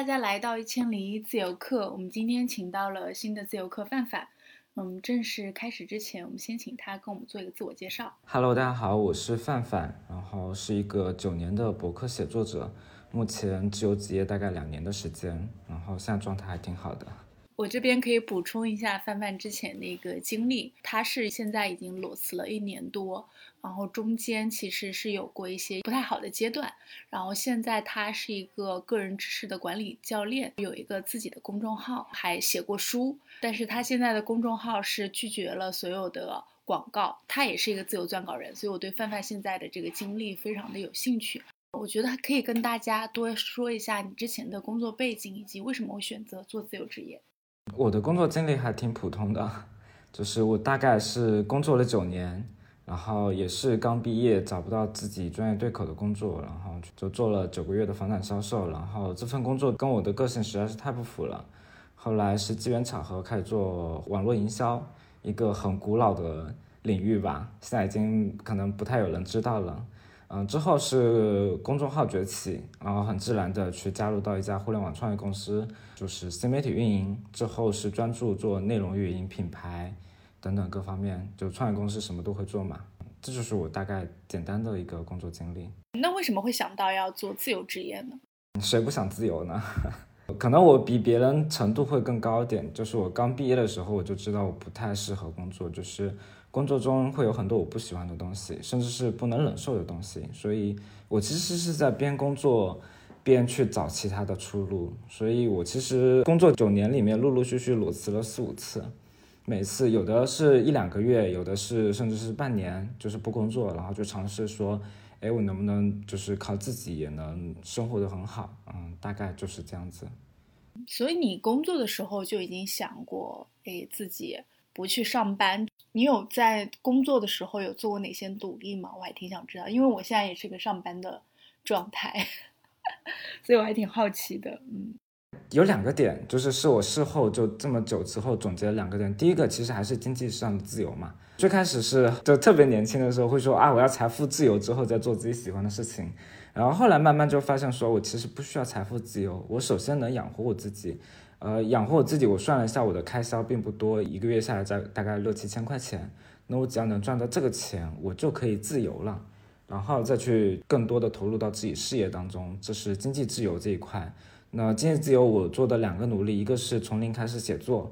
大家来到一千零一自由课。我们今天请到了新的自由课范范。嗯，正式开始之前，我们先请他跟我们做一个自我介绍。Hello，大家好，我是范范，然后是一个九年的博客写作者，目前自由职业大概两年的时间，然后现在状态还挺好的。我这边可以补充一下范范之前的一个经历，他是现在已经裸辞了一年多，然后中间其实是有过一些不太好的阶段，然后现在他是一个个人知识的管理教练，有一个自己的公众号，还写过书，但是他现在的公众号是拒绝了所有的广告，他也是一个自由撰稿人，所以我对范范现在的这个经历非常的有兴趣，我觉得可以跟大家多说一下你之前的工作背景以及为什么会选择做自由职业。我的工作经历还挺普通的，就是我大概是工作了九年，然后也是刚毕业找不到自己专业对口的工作，然后就做了九个月的房产销售，然后这份工作跟我的个性实在是太不符了。后来是机缘巧合开始做网络营销，一个很古老的领域吧，现在已经可能不太有人知道了。嗯，之后是公众号崛起，然后很自然的去加入到一家互联网创业公司，就是新媒体运营。之后是专注做内容运营、品牌等等各方面，就创业公司什么都会做嘛。这就是我大概简单的一个工作经历。那为什么会想到要做自由职业呢？谁不想自由呢？可能我比别人程度会更高一点，就是我刚毕业的时候我就知道我不太适合工作，就是。工作中会有很多我不喜欢的东西，甚至是不能忍受的东西，所以我其实是在边工作边去找其他的出路。所以我其实工作九年里面陆陆续续裸辞了四五次，每次有的是一两个月，有的是甚至是半年，就是不工作，然后就尝试说，哎，我能不能就是靠自己也能生活的很好？嗯，大概就是这样子。所以你工作的时候就已经想过，哎，自己不去上班。你有在工作的时候有做过哪些努力吗？我还挺想知道，因为我现在也是个上班的状态，所以我还挺好奇的。嗯，有两个点，就是是我事后就这么久之后总结了两个点。第一个其实还是经济上的自由嘛。最开始是就特别年轻的时候会说啊，我要财富自由之后再做自己喜欢的事情。然后后来慢慢就发现说，我其实不需要财富自由，我首先能养活我自己。呃，养活我自己，我算了一下，我的开销并不多，一个月下来在大概六七千块钱。那我只要能赚到这个钱，我就可以自由了，然后再去更多的投入到自己事业当中，这是经济自由这一块。那经济自由我做的两个努力，一个是从零开始写作，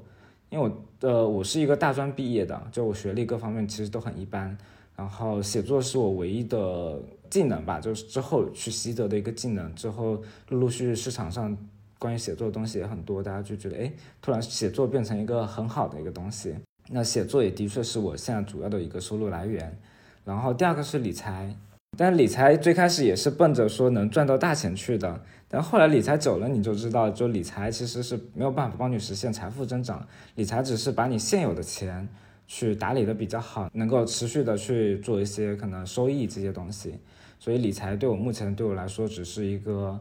因为我呃我是一个大专毕业的，就我学历各方面其实都很一般，然后写作是我唯一的技能吧，就是之后去习得的一个技能，之后陆陆续续市场上。关于写作的东西也很多，大家就觉得，哎，突然写作变成一个很好的一个东西。那写作也的确是我现在主要的一个收入来源。然后第二个是理财，但理财最开始也是奔着说能赚到大钱去的。但后来理财久了，你就知道，就理财其实是没有办法帮你实现财富增长。理财只是把你现有的钱去打理的比较好，能够持续的去做一些可能收益这些东西。所以理财对我目前对我来说只是一个。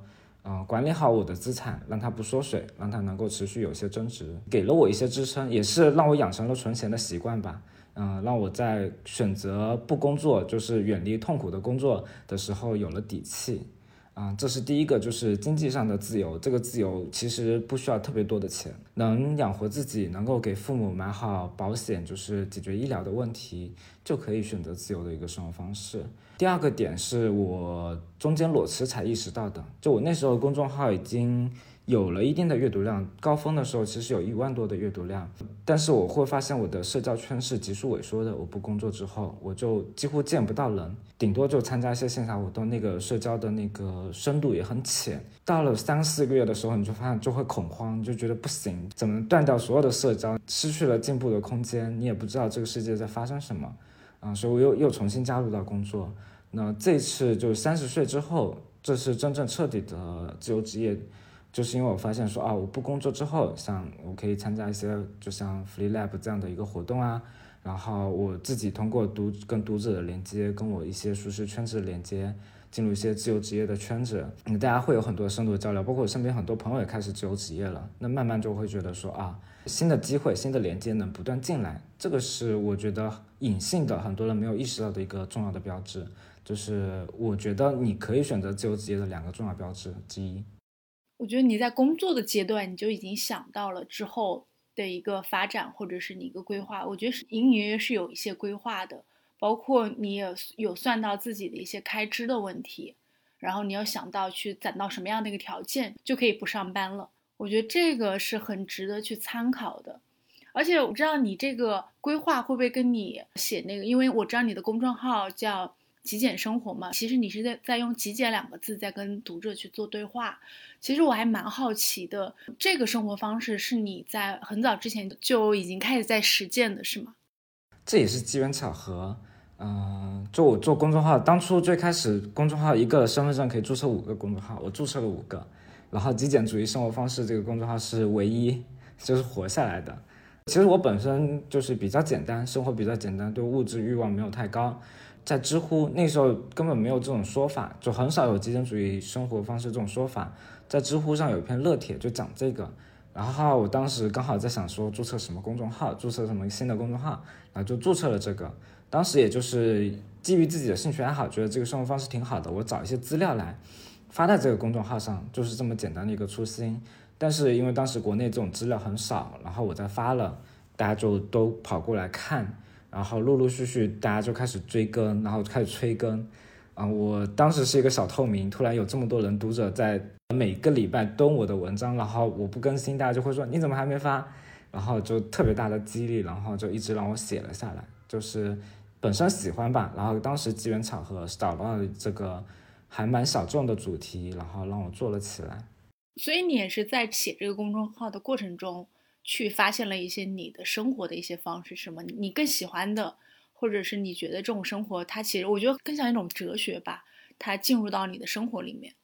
嗯，管理好我的资产，让它不缩水，让它能够持续有些增值，给了我一些支撑，也是让我养成了存钱的习惯吧。嗯，让我在选择不工作，就是远离痛苦的工作的时候有了底气。啊，这是第一个，就是经济上的自由。这个自由其实不需要特别多的钱，能养活自己，能够给父母买好保险，就是解决医疗的问题，就可以选择自由的一个生活方式。第二个点是我中间裸辞才意识到的，就我那时候公众号已经。有了一定的阅读量，高峰的时候其实有一万多的阅读量，但是我会发现我的社交圈是急速萎缩的。我不工作之后，我就几乎见不到人，顶多就参加一些线下活动，那个社交的那个深度也很浅。到了三四个月的时候，你就发现就会恐慌，就觉得不行，怎么断掉所有的社交，失去了进步的空间，你也不知道这个世界在发生什么，啊，所以我又又重新加入到工作。那这次就三十岁之后，这是真正彻底的自由职业。就是因为我发现说啊，我不工作之后，像我可以参加一些，就像 Free Lab 这样的一个活动啊，然后我自己通过读跟读者的连接，跟我一些舒适圈子的连接，进入一些自由职业的圈子，那大家会有很多深度的交流，包括我身边很多朋友也开始自由职业了，那慢慢就会觉得说啊，新的机会、新的连接能不断进来，这个是我觉得隐性的很多人没有意识到的一个重要的标志，就是我觉得你可以选择自由职业的两个重要标志之一。我觉得你在工作的阶段，你就已经想到了之后的一个发展，或者是你一个规划。我觉得是隐隐约约是有一些规划的，包括你也有算到自己的一些开支的问题，然后你要想到去攒到什么样的一个条件就可以不上班了。我觉得这个是很值得去参考的。而且我知道你这个规划会不会跟你写那个，因为我知道你的公众号叫。极简生活嘛，其实你是在在用“极简”两个字在跟读者去做对话。其实我还蛮好奇的，这个生活方式是你在很早之前就已经开始在实践的，是吗？这也是机缘巧合。嗯，就我做公众号，当初最开始公众号一个身份证可以注册五个公众号，我注册了五个。然后“极简主义生活方式”这个公众号是唯一就是活下来的。其实我本身就是比较简单，生活比较简单，对物质欲望没有太高。在知乎那时候根本没有这种说法，就很少有极简主义生活方式这种说法。在知乎上有一篇热帖就讲这个，然后我当时刚好在想说注册什么公众号，注册什么新的公众号，然后就注册了这个。当时也就是基于自己的兴趣爱好，觉得这个生活方式挺好的，我找一些资料来发在这个公众号上，就是这么简单的一个初心。但是因为当时国内这种资料很少，然后我再发了，大家就都跑过来看。然后陆陆续续大家就开始追更，然后开始催更，啊，我当时是一个小透明，突然有这么多人读者在每个礼拜蹲我的文章，然后我不更新，大家就会说你怎么还没发，然后就特别大的激励，然后就一直让我写了下来，就是本身喜欢吧，然后当时机缘巧合找到了这个还蛮小众的主题，然后让我做了起来。所以你也是在写这个公众号的过程中。去发现了一些你的生活的一些方式，什么你更喜欢的，或者是你觉得这种生活，它其实我觉得更像一种哲学吧，它进入到你的生活里面。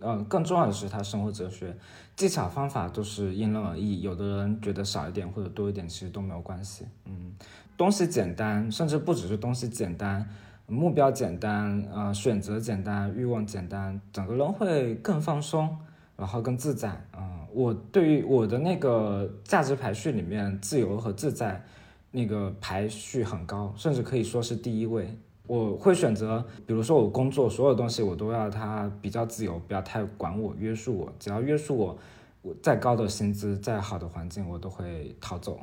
嗯，更重要的是它生活哲学技巧方法都是因人而异，有的人觉得少一点或者多一点其实都没有关系。嗯，东西简单，甚至不只是东西简单，目标简单，呃，选择简单，欲望简单，整个人会更放松，然后更自在。嗯。我对于我的那个价值排序里面，自由和自在那个排序很高，甚至可以说是第一位。我会选择，比如说我工作所有东西，我都要它比较自由，不要太管我、约束我。只要约束我，我再高的薪资、再好的环境，我都会逃走。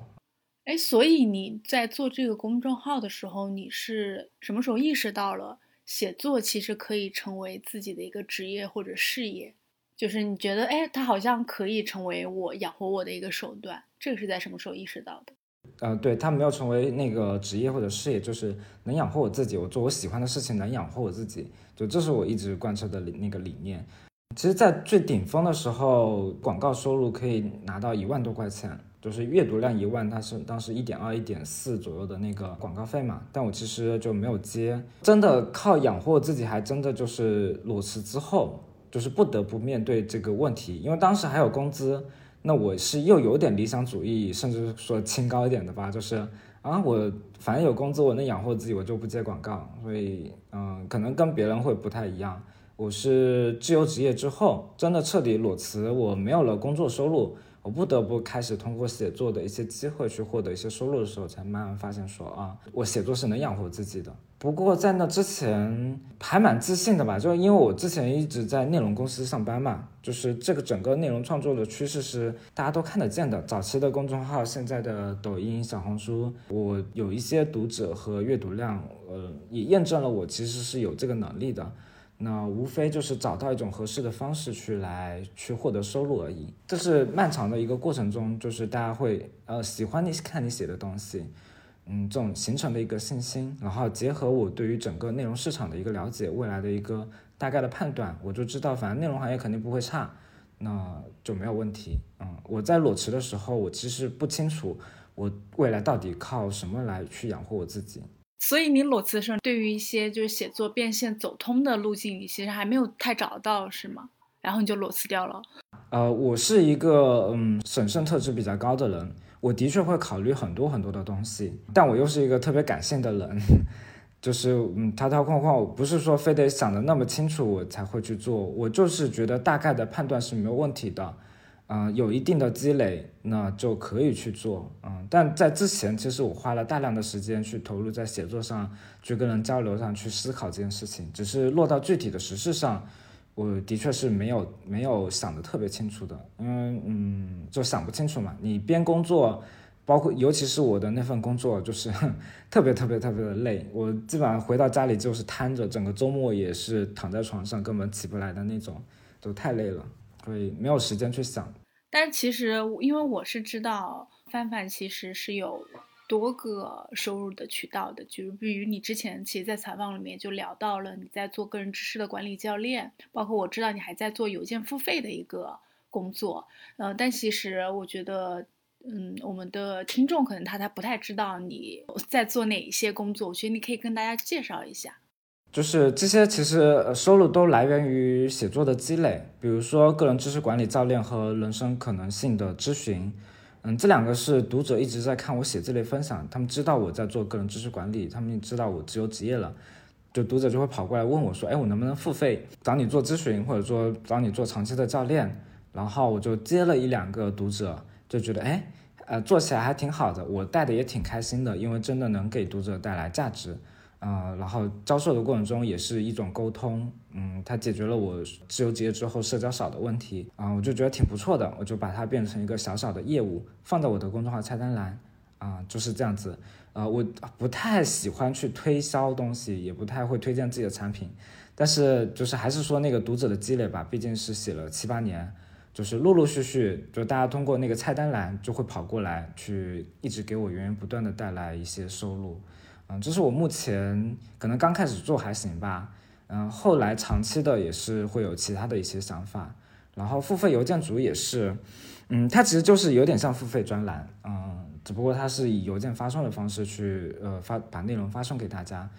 哎，所以你在做这个公众号的时候，你是什么时候意识到了写作其实可以成为自己的一个职业或者事业？就是你觉得，哎，它好像可以成为我养活我的一个手段，这个是在什么时候意识到的？呃，对，它没有成为那个职业或者事业，就是能养活我自己，我做我喜欢的事情能养活我自己，就这是我一直贯彻的那个理念。其实，在最顶峰的时候，广告收入可以拿到一万多块钱，就是阅读量一万，它是当时一点二、一点四左右的那个广告费嘛。但我其实就没有接，真的靠养活自己，还真的就是裸辞之后。就是不得不面对这个问题，因为当时还有工资，那我是又有点理想主义，甚至说清高一点的吧，就是啊，我反正有工资，我能养活自己，我就不接广告，所以嗯，可能跟别人会不太一样。我是自由职业之后，真的彻底裸辞，我没有了工作收入。我不得不开始通过写作的一些机会去获得一些收入的时候，才慢慢发现说啊，我写作是能养活自己的。不过在那之前还蛮自信的吧，就因为我之前一直在内容公司上班嘛，就是这个整个内容创作的趋势是大家都看得见的。早期的公众号，现在的抖音、小红书，我有一些读者和阅读量，呃，也验证了我其实是有这个能力的。那无非就是找到一种合适的方式去来去获得收入而已。这是漫长的一个过程中，就是大家会呃喜欢你看你写的东西，嗯，这种形成的一个信心，然后结合我对于整个内容市场的一个了解，未来的一个大概的判断，我就知道反正内容行业肯定不会差，那就没有问题。嗯，我在裸辞的时候，我其实不清楚我未来到底靠什么来去养活我自己。所以你裸辞的时候，对于一些就是写作变现走通的路径，你其实还没有太找到，是吗？然后你就裸辞掉了。呃，我是一个嗯审慎特质比较高的人，我的确会考虑很多很多的东西，但我又是一个特别感性的人，就是嗯条条框框，我不是说非得想的那么清楚我才会去做，我就是觉得大概的判断是没有问题的。嗯，有一定的积累，那就可以去做。嗯，但在之前，其实我花了大量的时间去投入在写作上，去跟人交流上去思考这件事情。只是落到具体的实事上，我的确是没有没有想的特别清楚的，因为嗯，就想不清楚嘛。你边工作，包括尤其是我的那份工作，就是 特别特别特别的累。我基本上回到家里就是瘫着，整个周末也是躺在床上，根本起不来的那种，就太累了，所以没有时间去想。但其实，因为我是知道范范其实是有。多个收入的渠道的，就比如你之前其实，在采访里面就聊到了你在做个人知识的管理教练，包括我知道你还在做邮件付费的一个工作，呃，但其实我觉得，嗯，我们的听众可能他他不太知道你在做哪一些工作，我觉得你可以跟大家介绍一下。就是这些其实收入都来源于写作的积累，比如说个人知识管理教练和人生可能性的咨询。嗯，这两个是读者一直在看我写这类分享，他们知道我在做个人知识管理，他们知道我自由职业了，就读者就会跑过来问我说：“哎，我能不能付费找你做咨询，或者说找你做长期的教练？”然后我就接了一两个读者，就觉得哎，呃，做起来还挺好的，我带的也挺开心的，因为真的能给读者带来价值。啊，然后教授的过程中也是一种沟通，嗯，它解决了我自由职业之后社交少的问题啊，我就觉得挺不错的，我就把它变成一个小小的业务，放在我的公众号菜单栏，啊，就是这样子，呃，我不太喜欢去推销东西，也不太会推荐自己的产品，但是就是还是说那个读者的积累吧，毕竟是写了七八年，就是陆陆续续，就大家通过那个菜单栏就会跑过来，去一直给我源源不断的带来一些收入。嗯，这是我目前可能刚开始做还行吧，嗯，后来长期的也是会有其他的一些想法，然后付费邮件组也是，嗯，它其实就是有点像付费专栏，嗯，只不过它是以邮件发送的方式去呃发把内容发送给大家，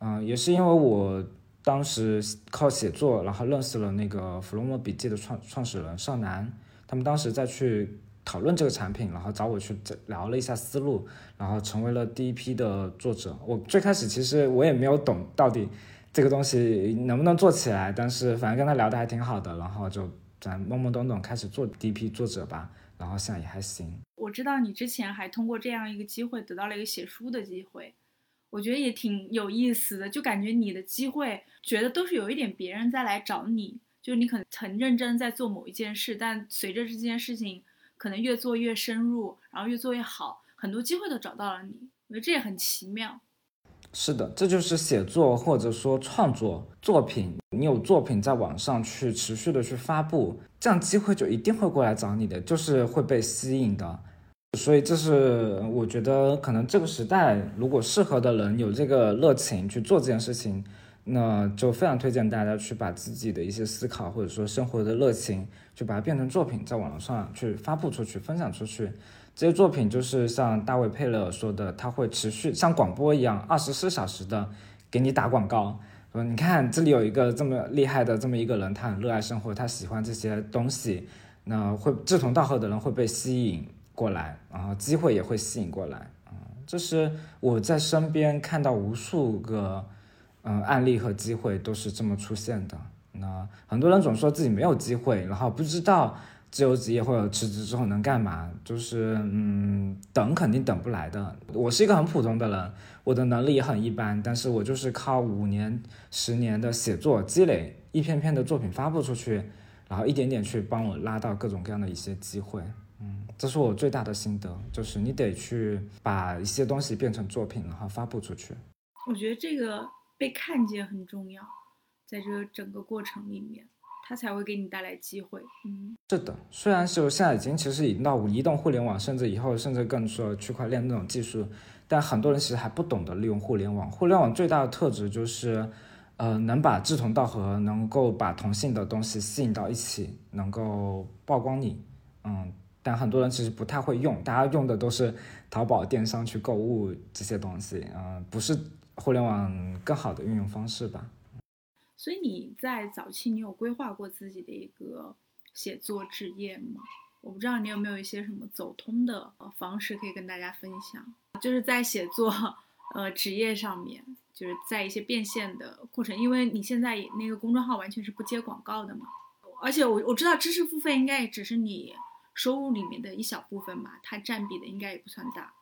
嗯，也是因为我当时靠写作，然后认识了那个弗洛莫笔记的创创始人少南，他们当时再去。讨论这个产品，然后找我去聊了一下思路，然后成为了第一批的作者。我最开始其实我也没有懂到底这个东西能不能做起来，但是反正跟他聊的还挺好的，然后就咱懵懵懂懂开始做第一批作者吧。然后现在也还行。我知道你之前还通过这样一个机会得到了一个写书的机会，我觉得也挺有意思的，就感觉你的机会觉得都是有一点别人在来找你，就你可能很认真在做某一件事，但随着这件事情。可能越做越深入，然后越做越好，很多机会都找到了你，我觉得这也很奇妙。是的，这就是写作或者说创作作品，你有作品在网上去持续的去发布，这样机会就一定会过来找你的，就是会被吸引的。所以这是我觉得可能这个时代，如果适合的人有这个热情去做这件事情。那就非常推荐大家去把自己的一些思考或者说生活的热情，去把它变成作品，在网络上去发布出去、分享出去。这些作品就是像大卫佩勒说的，他会持续像广播一样，二十四小时的给你打广告。说你看这里有一个这么厉害的这么一个人，他很热爱生活，他喜欢这些东西，那会志同道合的人会被吸引过来，然后机会也会吸引过来。啊，这是我在身边看到无数个。嗯，案例和机会都是这么出现的。那很多人总说自己没有机会，然后不知道自由职业或者辞职之后能干嘛，就是嗯，等肯定等不来的。我是一个很普通的人，我的能力也很一般，但是我就是靠五年、十年的写作积累，一篇篇的作品发布出去，然后一点点去帮我拉到各种各样的一些机会。嗯，这是我最大的心得，就是你得去把一些东西变成作品，然后发布出去。我觉得这个。被看见很重要，在这个整个过程里面，它才会给你带来机会。嗯，是的，虽然是现在已经其实已经到移动互联网，甚至以后甚至更说区块链那种技术，但很多人其实还不懂得利用互联网。互联网最大的特质就是，呃，能把志同道合，能够把同性的东西吸引到一起，能够曝光你。嗯，但很多人其实不太会用，大家用的都是淘宝电商去购物这些东西，嗯，不是。互联网更好的运用方式吧。所以你在早期，你有规划过自己的一个写作职业吗？我不知道你有没有一些什么走通的方式可以跟大家分享，就是在写作呃职业上面，就是在一些变现的过程，因为你现在那个公众号完全是不接广告的嘛。而且我我知道知识付费应该也只是你收入里面的一小部分吧，它占比的应该也不算大。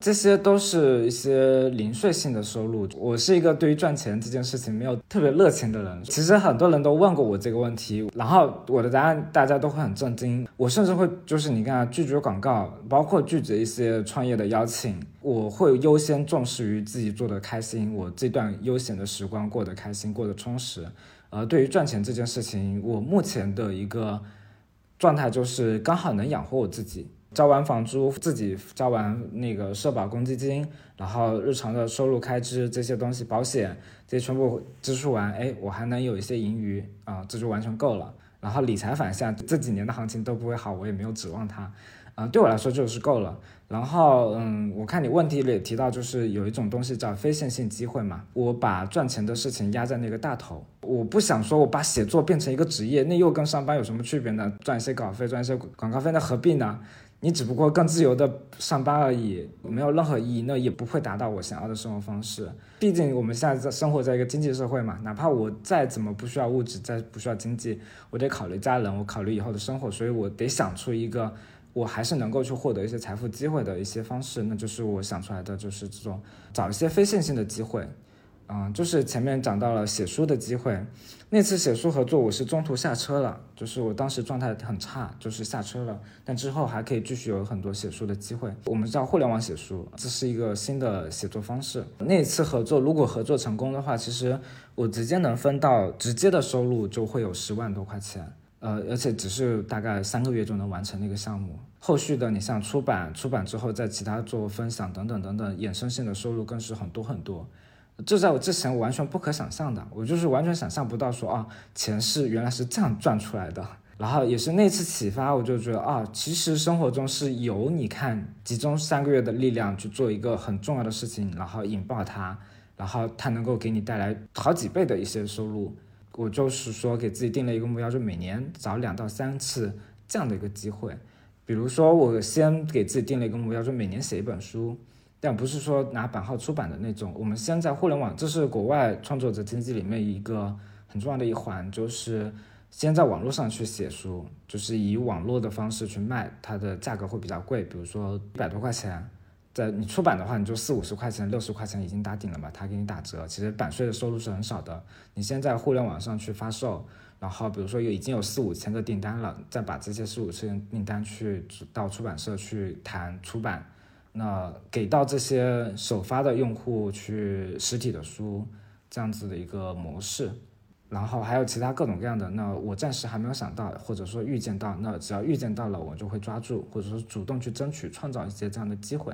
这些都是一些零碎性的收入。我是一个对于赚钱这件事情没有特别热情的人。其实很多人都问过我这个问题，然后我的答案大家都会很震惊。我甚至会就是你看拒绝广告，包括拒绝一些创业的邀请，我会优先重视于自己做的开心，我这段悠闲的时光过得开心，过得充实。而对于赚钱这件事情，我目前的一个状态就是刚好能养活我自己。交完房租，自己交完那个社保公积金，然后日常的收入开支这些东西，保险这些全部支出完，哎，我还能有一些盈余啊，这就完全够了。然后理财反向，这几年的行情都不会好，我也没有指望它，啊，对我来说就是够了。然后，嗯，我看你问题里提到，就是有一种东西叫非线性机会嘛，我把赚钱的事情压在那个大头，我不想说我把写作变成一个职业，那又跟上班有什么区别呢？赚一些稿费，赚一些广告费，那何必呢？你只不过更自由的上班而已，没有任何意义，那也不会达到我想要的生活方式。毕竟我们现在在生活在一个经济社会嘛，哪怕我再怎么不需要物质，再不需要经济，我得考虑家人，我考虑以后的生活，所以我得想出一个我还是能够去获得一些财富机会的一些方式，那就是我想出来的，就是这种找一些非线性的机会。嗯，就是前面讲到了写书的机会，那次写书合作我是中途下车了，就是我当时状态很差，就是下车了。但之后还可以继续有很多写书的机会。我们叫互联网写书，这是一个新的写作方式。那次合作如果合作成功的话，其实我直接能分到直接的收入就会有十万多块钱，呃，而且只是大概三个月就能完成那个项目。后续的你像出版，出版之后在其他做分享等等等等衍生性的收入更是很多很多。这在我之前我完全不可想象的，我就是完全想象不到说啊，钱是原来是这样赚出来的。然后也是那次启发，我就觉得啊，其实生活中是有你看集中三个月的力量去做一个很重要的事情，然后引爆它，然后它能够给你带来好几倍的一些收入。我就是说给自己定了一个目标，就每年找两到三次这样的一个机会。比如说我先给自己定了一个目标，就每年写一本书。但不是说拿版号出版的那种，我们先在互联网，这是国外创作者经济里面一个很重要的一环，就是先在网络上去写书，就是以网络的方式去卖，它的价格会比较贵，比如说一百多块钱，在你出版的话，你就四五十块钱、六十块钱已经打顶了嘛，他给你打折，其实版税的收入是很少的。你先在互联网上去发售，然后比如说有已经有四五千个订单了，再把这些四五千订单去到出版社去谈出版。那给到这些首发的用户去实体的书，这样子的一个模式，然后还有其他各种各样的，那我暂时还没有想到，或者说预见到，那只要预见到了，我就会抓住，或者说主动去争取，创造一些这样的机会，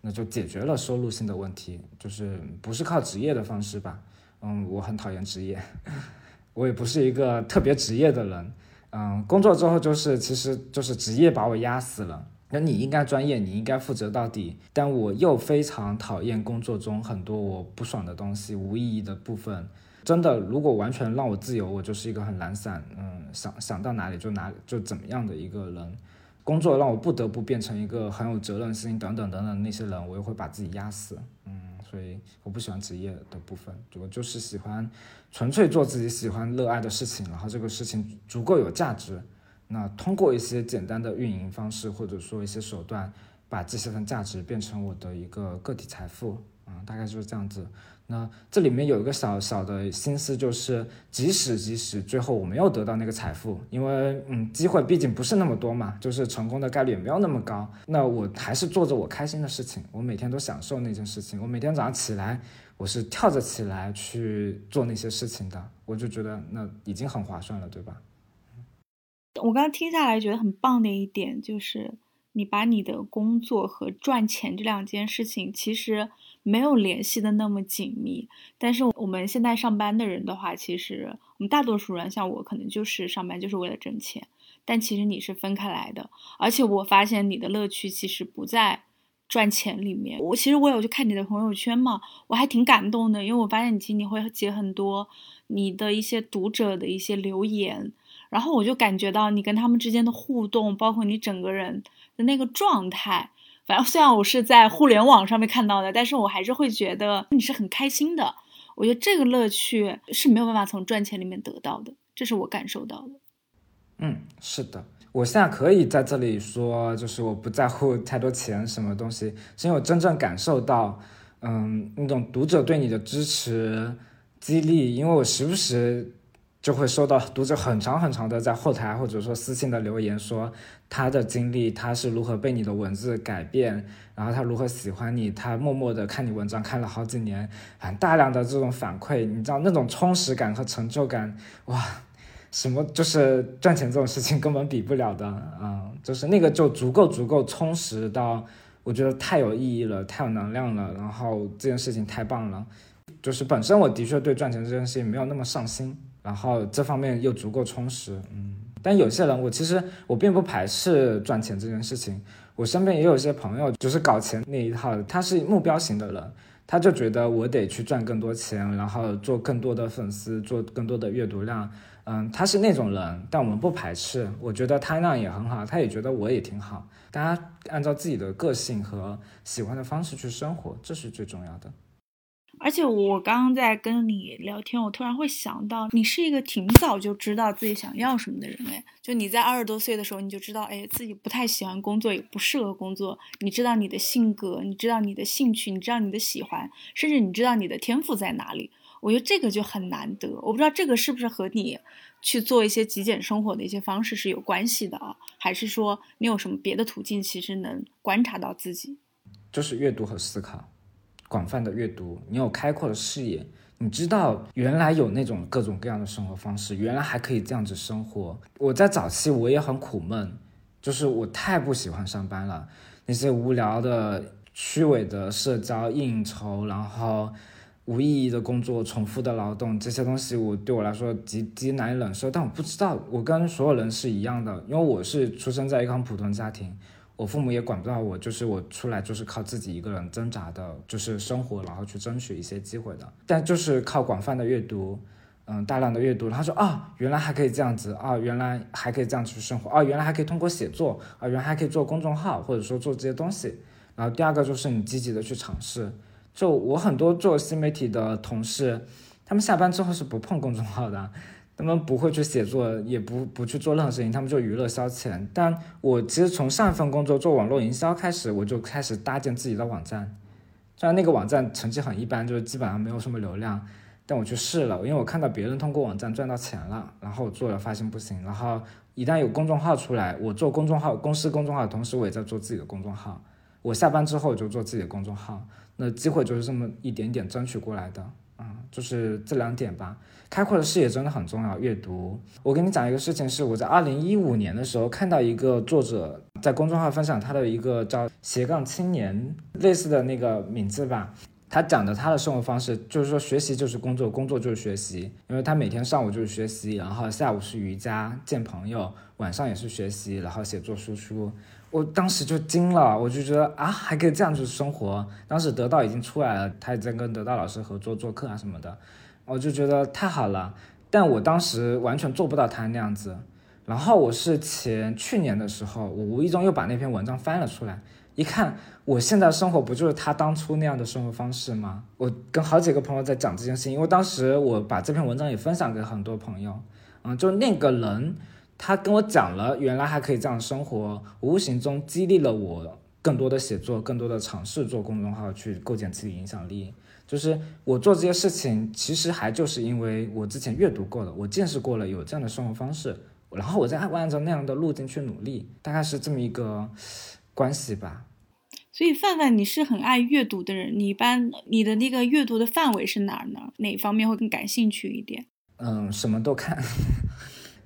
那就解决了收入性的问题，就是不是靠职业的方式吧？嗯，我很讨厌职业，我也不是一个特别职业的人，嗯，工作之后就是其实就是职业把我压死了。那你应该专业，你应该负责到底。但我又非常讨厌工作中很多我不爽的东西、无意义的部分。真的，如果完全让我自由，我就是一个很懒散，嗯，想想到哪里就哪就怎么样的一个人。工作让我不得不变成一个很有责任心等等等等那些人，我又会把自己压死。嗯，所以我不喜欢职业的部分，我就是喜欢纯粹做自己喜欢、热爱的事情，然后这个事情足够有价值。那通过一些简单的运营方式，或者说一些手段，把这些份价值变成我的一个个体财富，啊，大概就是这样子。那这里面有一个小小的心思，就是即使即使最后我没有得到那个财富，因为嗯，机会毕竟不是那么多嘛，就是成功的概率也没有那么高。那我还是做着我开心的事情，我每天都享受那件事情。我每天早上起来，我是跳着起来去做那些事情的，我就觉得那已经很划算了，对吧？我刚刚听下来觉得很棒的一点就是，你把你的工作和赚钱这两件事情其实没有联系的那么紧密。但是我们现在上班的人的话，其实我们大多数人像我，可能就是上班就是为了挣钱。但其实你是分开来的，而且我发现你的乐趣其实不在赚钱里面。我其实我有去看你的朋友圈嘛，我还挺感动的，因为我发现你其实你会接很多你的一些读者的一些留言。然后我就感觉到你跟他们之间的互动，包括你整个人的那个状态，反正虽然我是在互联网上面看到的，但是我还是会觉得你是很开心的。我觉得这个乐趣是没有办法从赚钱里面得到的，这是我感受到的。嗯，是的。我现在可以在这里说，就是我不在乎太多钱什么东西，是因为我真正感受到，嗯，那种读者对你的支持、激励，因为我时不时。就会收到读者很长很长的在后台或者说私信的留言，说他的经历，他是如何被你的文字改变，然后他如何喜欢你，他默默的看你文章看了好几年，很大量的这种反馈，你知道那种充实感和成就感，哇，什么就是赚钱这种事情根本比不了的啊，就是那个就足够足够充实到，我觉得太有意义了，太有能量了，然后这件事情太棒了，就是本身我的确对赚钱这件事情没有那么上心。然后这方面又足够充实，嗯，但有些人，我其实我并不排斥赚钱这件事情。我身边也有一些朋友，就是搞钱那一套，他是目标型的人，他就觉得我得去赚更多钱，然后做更多的粉丝，做更多的阅读量，嗯，他是那种人，但我们不排斥，我觉得他那样也很好，他也觉得我也挺好，大家按照自己的个性和喜欢的方式去生活，这是最重要的。而且我刚刚在跟你聊天，我突然会想到，你是一个挺早就知道自己想要什么的人哎。就你在二十多岁的时候，你就知道，哎，自己不太喜欢工作，也不适合工作。你知道你的性格，你知道你的兴趣，你知道你的喜欢，甚至你知道你的天赋在哪里。我觉得这个就很难得。我不知道这个是不是和你去做一些极简生活的一些方式是有关系的啊？还是说你有什么别的途径，其实能观察到自己？就是阅读和思考。广泛的阅读，你有开阔的视野，你知道原来有那种各种各样的生活方式，原来还可以这样子生活。我在早期我也很苦闷，就是我太不喜欢上班了，那些无聊的、虚伪的社交应酬，然后无意义的工作、重复的劳动，这些东西我对我来说极极难以忍受。但我不知道，我跟所有人是一样的，因为我是出生在一个很普通家庭。我父母也管不到我，就是我出来就是靠自己一个人挣扎的，就是生活，然后去争取一些机会的。但就是靠广泛的阅读，嗯，大量的阅读。他说啊，原来还可以这样子啊，原来还可以这样去生活啊，原来还可以通过写作啊，原来还可以做公众号，或者说做这些东西。然后第二个就是你积极的去尝试。就我很多做新媒体的同事，他们下班之后是不碰公众号的。他们不会去写作，也不不去做任何事情，他们就娱乐消遣。但我其实从上一份工作做网络营销开始，我就开始搭建自己的网站。虽然那个网站成绩很一般，就是基本上没有什么流量，但我去试了，因为我看到别人通过网站赚到钱了，然后我做了发现不行。然后一旦有公众号出来，我做公众号，公司公众号同时，我也在做自己的公众号。我下班之后就做自己的公众号，那机会就是这么一点点争取过来的。就是这两点吧。开阔的视野真的很重要。阅读，我跟你讲一个事情，是我在二零一五年的时候看到一个作者在公众号分享他的一个叫斜杠青年类似的那个名字吧。他讲的他的生活方式就是说，学习就是工作，工作就是学习。因为他每天上午就是学习，然后下午是瑜伽、见朋友，晚上也是学习，然后写作输出。我当时就惊了，我就觉得啊，还可以这样子生活。当时得到已经出来了，他也在跟得到老师合作做课啊什么的。我就觉得太好了，但我当时完全做不到他那样子。然后我是前去年的时候，我无意中又把那篇文章翻了出来，一看，我现在生活不就是他当初那样的生活方式吗？我跟好几个朋友在讲这件事情，因为当时我把这篇文章也分享给很多朋友，嗯，就那个人，他跟我讲了，原来还可以这样生活，无形中激励了我更多的写作，更多的尝试做公众号，去构建自己影响力。就是我做这些事情，其实还就是因为我之前阅读过了，我见识过了有这样的生活方式，然后我再按按照那样的路径去努力，大概是这么一个关系吧。所以范范，你是很爱阅读的人，你一般你的那个阅读的范围是哪儿呢？哪方面会更感兴趣一点？嗯，什么都看，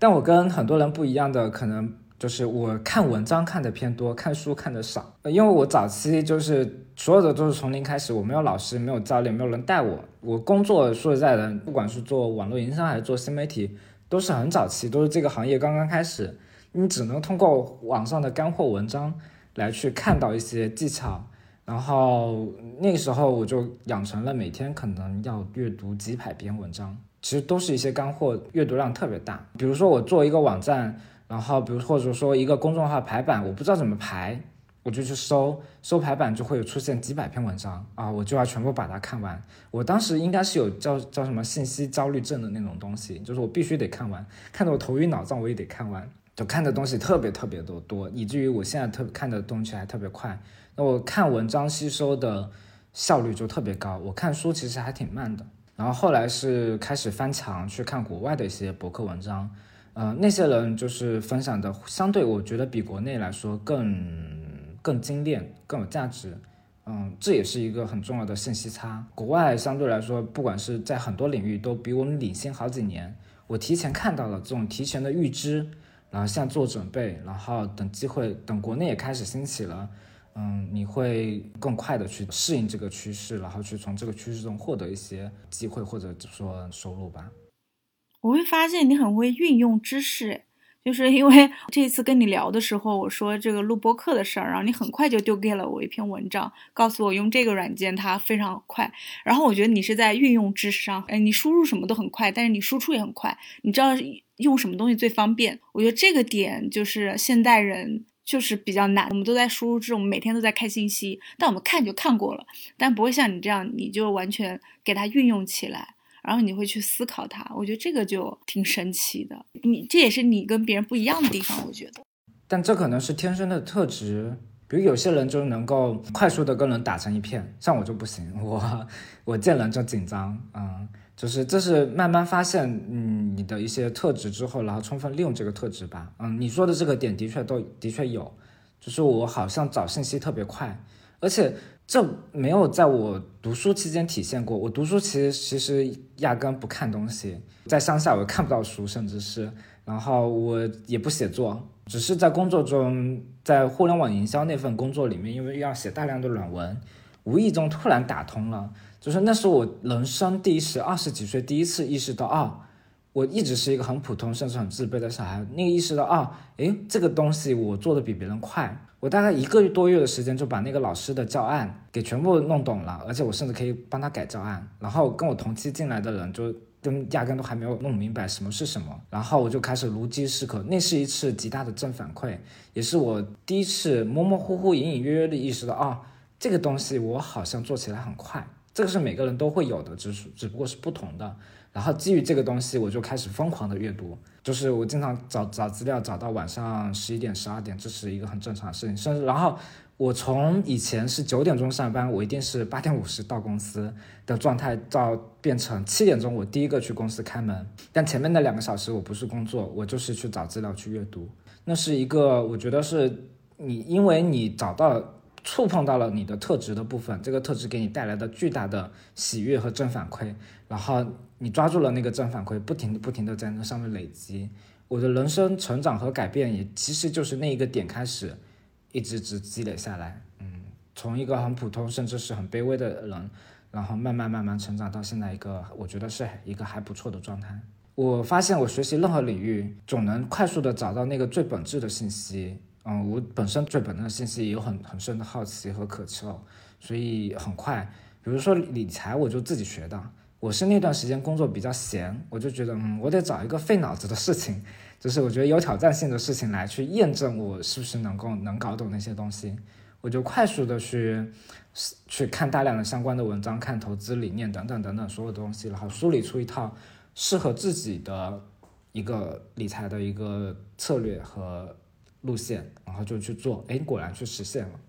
但我跟很多人不一样的可能。就是我看文章看的偏多，看书看的少。因为我早期就是所有的都是从零开始，我没有老师，没有教练，没有人带我。我工作说实在的，不管是做网络营销还是做新媒体，都是很早期，都是这个行业刚刚开始。你只能通过网上的干货文章来去看到一些技巧，然后那个时候我就养成了每天可能要阅读几百篇文章，其实都是一些干货，阅读量特别大。比如说我做一个网站。然后，比如或者说一个公众号排版，我不知道怎么排，我就去搜，搜排版就会有出现几百篇文章啊，我就要全部把它看完。我当时应该是有叫叫什么信息焦虑症的那种东西，就是我必须得看完，看得我头晕脑胀，我也得看完。就看的东西特别特别的多，以至于我现在特看的东西还特别快。那我看文章吸收的效率就特别高，我看书其实还挺慢的。然后后来是开始翻墙去看国外的一些博客文章，呃，那些人就是分享的相对我觉得比国内来说更更精炼、更有价值。嗯，这也是一个很重要的信息差。国外相对来说，不管是在很多领域都比我们领先好几年。我提前看到了这种提前的预知，然后现在做准备，然后等机会，等国内也开始兴起了，嗯，你会更快的去适应这个趋势，然后去从这个趋势中获得一些机会或者说收入吧。我会发现你很会运用知识。就是因为这一次跟你聊的时候，我说这个录播课的事儿，然后你很快就丢给了我一篇文章，告诉我用这个软件它非常快。然后我觉得你是在运用知识上，哎，你输入什么都很快，但是你输出也很快，你知道用什么东西最方便。我觉得这个点就是现代人就是比较难，我们都在输入这种每天都在看信息，但我们看就看过了，但不会像你这样，你就完全给它运用起来。然后你会去思考它，我觉得这个就挺神奇的。你这也是你跟别人不一样的地方，我觉得。但这可能是天生的特质，比如有些人就能够快速的跟人打成一片，像我就不行，我我见人就紧张，嗯，就是这是慢慢发现嗯你的一些特质之后，然后充分利用这个特质吧，嗯，你说的这个点的确都的确有，就是我好像找信息特别快，而且。这没有在我读书期间体现过。我读书其实其实压根不看东西，在乡下我看不到书，甚至是，然后我也不写作，只是在工作中，在互联网营销那份工作里面，因为要写大量的软文，无意中突然打通了，就是那是我人生第一次二十几岁第一次意识到啊，我一直是一个很普通甚至很自卑的小孩，那个意识到啊，诶，这个东西我做的比别人快。我大概一个多月的时间就把那个老师的教案给全部弄懂了，而且我甚至可以帮他改教案。然后跟我同期进来的人就跟压根都还没有弄明白什么是什么，然后我就开始如饥似渴。那是一次极大的正反馈，也是我第一次模模糊糊、隐隐约约的意识到，啊，这个东西我好像做起来很快。这个是每个人都会有的，只是只不过是不同的。然后基于这个东西，我就开始疯狂的阅读。就是我经常找找资料，找到晚上十一点、十二点，这是一个很正常的事情。甚至，然后我从以前是九点钟上班，我一定是八点五十到公司的状态，到变成七点钟我第一个去公司开门。但前面那两个小时我不是工作，我就是去找资料去阅读。那是一个，我觉得是你，因为你找到、触碰到了你的特质的部分，这个特质给你带来的巨大的喜悦和正反馈，然后。你抓住了那个正反馈，不停的、不停的在那上面累积。我的人生成长和改变，也其实就是那一个点开始，一直直积累下来。嗯，从一个很普通，甚至是很卑微的人，然后慢慢慢慢成长到现在一个，我觉得是一个还不错的状态。我发现我学习任何领域，总能快速的找到那个最本质的信息。嗯，我本身最本质的信息也有很很深的好奇和渴求，所以很快，比如说理财，我就自己学的。我是那段时间工作比较闲，我就觉得，嗯，我得找一个费脑子的事情，就是我觉得有挑战性的事情来去验证我是不是能够能搞懂那些东西。我就快速的去去看大量的相关的文章，看投资理念等等等等所有东西，然后梳理出一套适合自己的一个理财的一个策略和路线，然后就去做，哎，果然去实现了。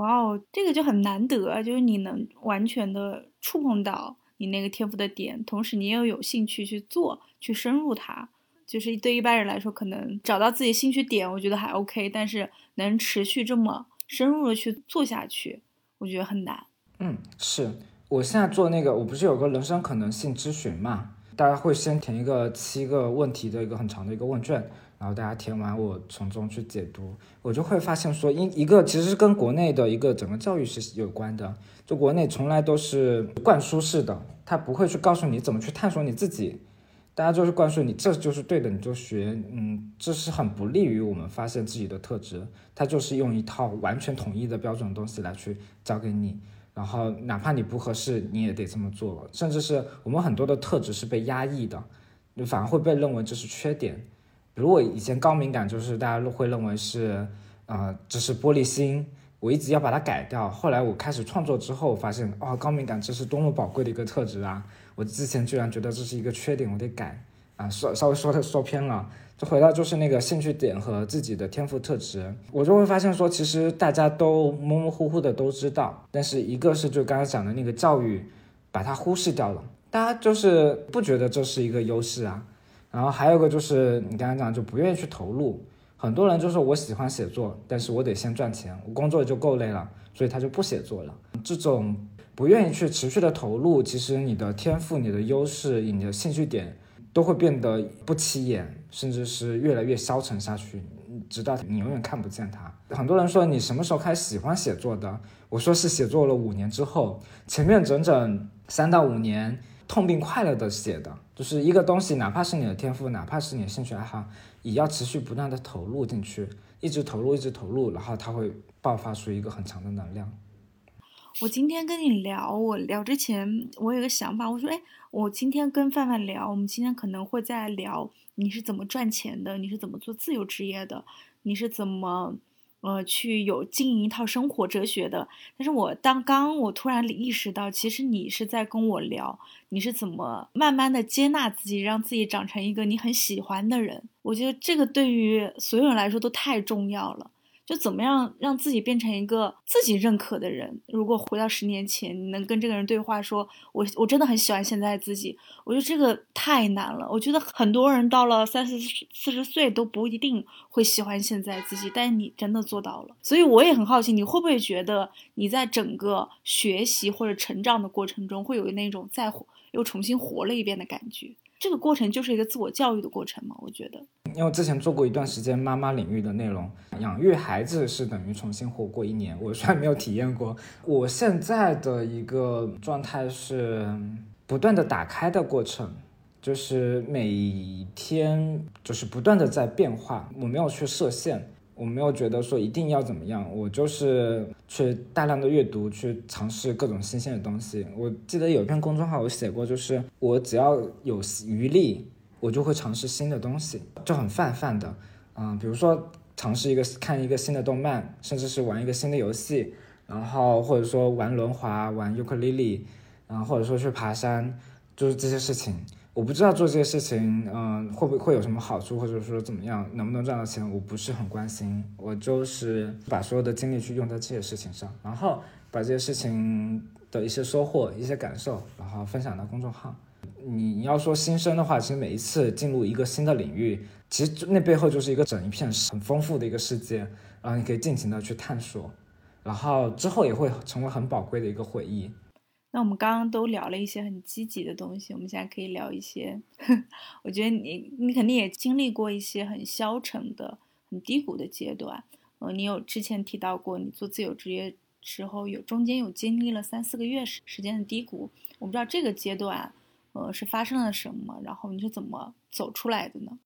哇哦，这个就很难得，就是你能完全的触碰到。你那个天赋的点，同时你又有兴趣去做，去深入它，就是对一般人来说，可能找到自己兴趣点，我觉得还 OK，但是能持续这么深入的去做下去，我觉得很难。嗯，是我现在做那个，我不是有个人生可能性咨询嘛？大家会先填一个七个问题的一个很长的一个问卷，然后大家填完，我从中去解读，我就会发现说，一一个其实是跟国内的一个整个教育是有关的，就国内从来都是灌输式的。他不会去告诉你怎么去探索你自己，大家就是灌输你这就是对的，你就学，嗯，这是很不利于我们发现自己的特质。他就是用一套完全统一的标准东西来去教给你，然后哪怕你不合适，你也得这么做。甚至是我们很多的特质是被压抑的，你反而会被认为这是缺点。如我以前高敏感，就是大家都会认为是，呃，这是玻璃心。我一直要把它改掉。后来我开始创作之后，发现哦，高敏感这是多么宝贵的一个特质啊！我之前居然觉得这是一个缺点，我得改。啊，说稍微说的说偏了，就回到就是那个兴趣点和自己的天赋特质，我就会发现说，其实大家都模模糊糊的都知道，但是一个是就刚才讲的那个教育，把它忽视掉了，大家就是不觉得这是一个优势啊。然后还有个就是你刚才讲就不愿意去投入，很多人就说我喜欢写作，但是我得先赚钱，我工作就够累了，所以他就不写作了。这种不愿意去持续的投入，其实你的天赋、你的优势、你的兴趣点。都会变得不起眼，甚至是越来越消沉下去，直到你永远看不见它。很多人说你什么时候开始喜欢写作的？我说是写作了五年之后，前面整整三到五年痛并快乐的写的，就是一个东西，哪怕是你的天赋，哪怕是你的兴趣爱好，也要持续不断的投入进去，一直投入，一直投入，然后它会爆发出一个很强的能量。我今天跟你聊，我聊之前我有个想法，我说，哎，我今天跟范范聊，我们今天可能会再聊你是怎么赚钱的，你是怎么做自由职业的，你是怎么，呃，去有经营一套生活哲学的。但是我当刚我突然意识到，其实你是在跟我聊，你是怎么慢慢的接纳自己，让自己长成一个你很喜欢的人。我觉得这个对于所有人来说都太重要了。就怎么样让自己变成一个自己认可的人？如果回到十年前，你能跟这个人对话，说我我真的很喜欢现在自己，我觉得这个太难了。我觉得很多人到了三四四十岁都不一定会喜欢现在自己，但是你真的做到了。所以我也很好奇，你会不会觉得你在整个学习或者成长的过程中，会有那种再又重新活了一遍的感觉？这个过程就是一个自我教育的过程嘛？我觉得。因为之前做过一段时间妈妈领域的内容，养育孩子是等于重新活过一年。我虽然没有体验过，我现在的一个状态是不断的打开的过程，就是每天就是不断的在变化。我没有去设限，我没有觉得说一定要怎么样，我就是去大量的阅读，去尝试各种新鲜的东西。我记得有一篇公众号我写过，就是我只要有余力。我就会尝试新的东西，就很泛泛的，嗯，比如说尝试一个看一个新的动漫，甚至是玩一个新的游戏，然后或者说玩轮滑、玩尤克里里，然后或者说去爬山，就是这些事情。我不知道做这些事情，嗯，会不会有什么好处，或者说怎么样，能不能赚到钱，我不是很关心。我就是把所有的精力去用在这些事情上，然后把这些事情的一些收获、一些感受，然后分享到公众号。你你要说新生的话，其实每一次进入一个新的领域，其实那背后就是一个整一片很丰富的一个世界，然后你可以尽情的去探索，然后之后也会成为很宝贵的一个回忆。那我们刚刚都聊了一些很积极的东西，我们现在可以聊一些，我觉得你你肯定也经历过一些很消沉的、很低谷的阶段。呃，你有之前提到过，你做自由职业时候有中间有经历了三四个月时时间的低谷，我不知道这个阶段。呃，是发生了什么？然后你是怎么走出来的呢？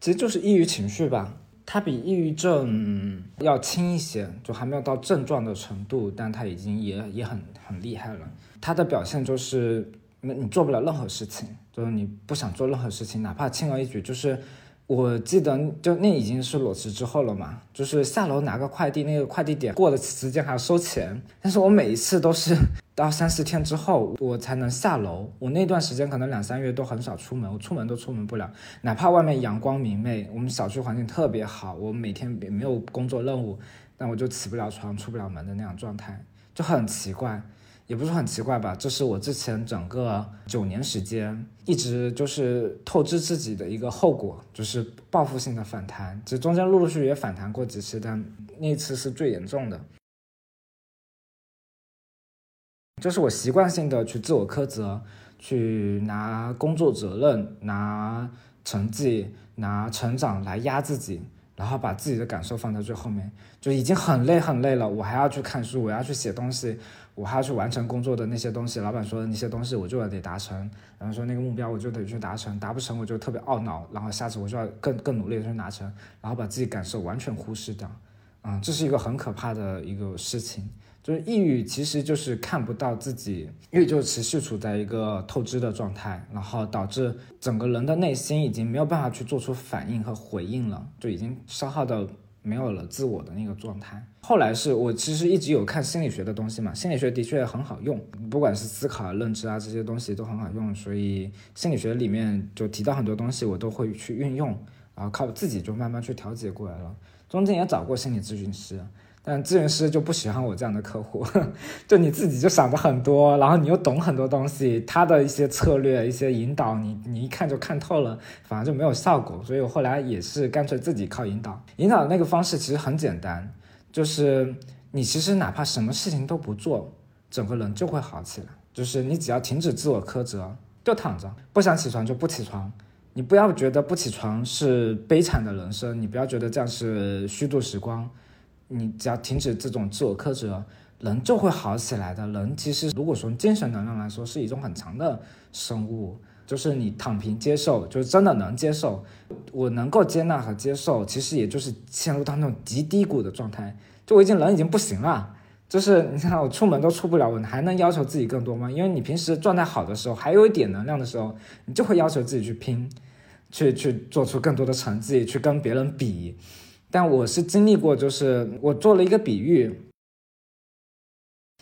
其实就是抑郁情绪吧，它比抑郁症要轻一些，就还没有到症状的程度，但它已经也也很很厉害了。它的表现就是，你你做不了任何事情，就是你不想做任何事情，哪怕轻而易举，就是。我记得就那已经是裸辞之后了嘛，就是下楼拿个快递，那个快递点过的时间还要收钱，但是我每一次都是到三四天之后我才能下楼，我那段时间可能两三月都很少出门，我出门都出门不了，哪怕外面阳光明媚，我们小区环境特别好，我每天也没有工作任务，但我就起不了床，出不了门的那样状态，就很奇怪。也不是很奇怪吧，这是我之前整个九年时间一直就是透支自己的一个后果，就是报复性的反弹。其实中间陆陆续续也反弹过几次，但那次是最严重的。就是我习惯性的去自我苛责，去拿工作责任、拿成绩、拿成长来压自己，然后把自己的感受放在最后面，就已经很累很累了，我还要去看书，我要去写东西。我还要去完成工作的那些东西，老板说的那些东西，我就得达成。然后说那个目标，我就得去达成，达不成我就特别懊恼。然后下次我就要更更努力的去达成，然后把自己感受完全忽视掉。嗯，这是一个很可怕的一个事情。就是抑郁其实就是看不到自己，因为就持续处在一个透支的状态，然后导致整个人的内心已经没有办法去做出反应和回应了，就已经消耗到。没有了自我的那个状态。后来是我其实一直有看心理学的东西嘛，心理学的确很好用，不管是思考、认知啊这些东西都很好用，所以心理学里面就提到很多东西，我都会去运用，然后靠自己就慢慢去调节过来了。中间也找过心理咨询师。但咨询师就不喜欢我这样的客户，就你自己就想的很多，然后你又懂很多东西，他的一些策略、一些引导，你你一看就看透了，反而就没有效果。所以我后来也是干脆自己靠引导。引导的那个方式其实很简单，就是你其实哪怕什么事情都不做，整个人就会好起来。就是你只要停止自我苛责，就躺着，不想起床就不起床。你不要觉得不起床是悲惨的人生，你不要觉得这样是虚度时光。你只要停止这种自我苛责，人就会好起来的。人其实，如果从精神能量来说，是一种很强的生物。就是你躺平接受，就是真的能接受。我能够接纳和接受，其实也就是陷入到那种极低谷的状态。就我已经人已经不行了，就是你看我出门都出不了，我还能要求自己更多吗？因为你平时状态好的时候，还有一点能量的时候，你就会要求自己去拼，去去做出更多的成绩，去跟别人比。但我是经历过，就是我做了一个比喻，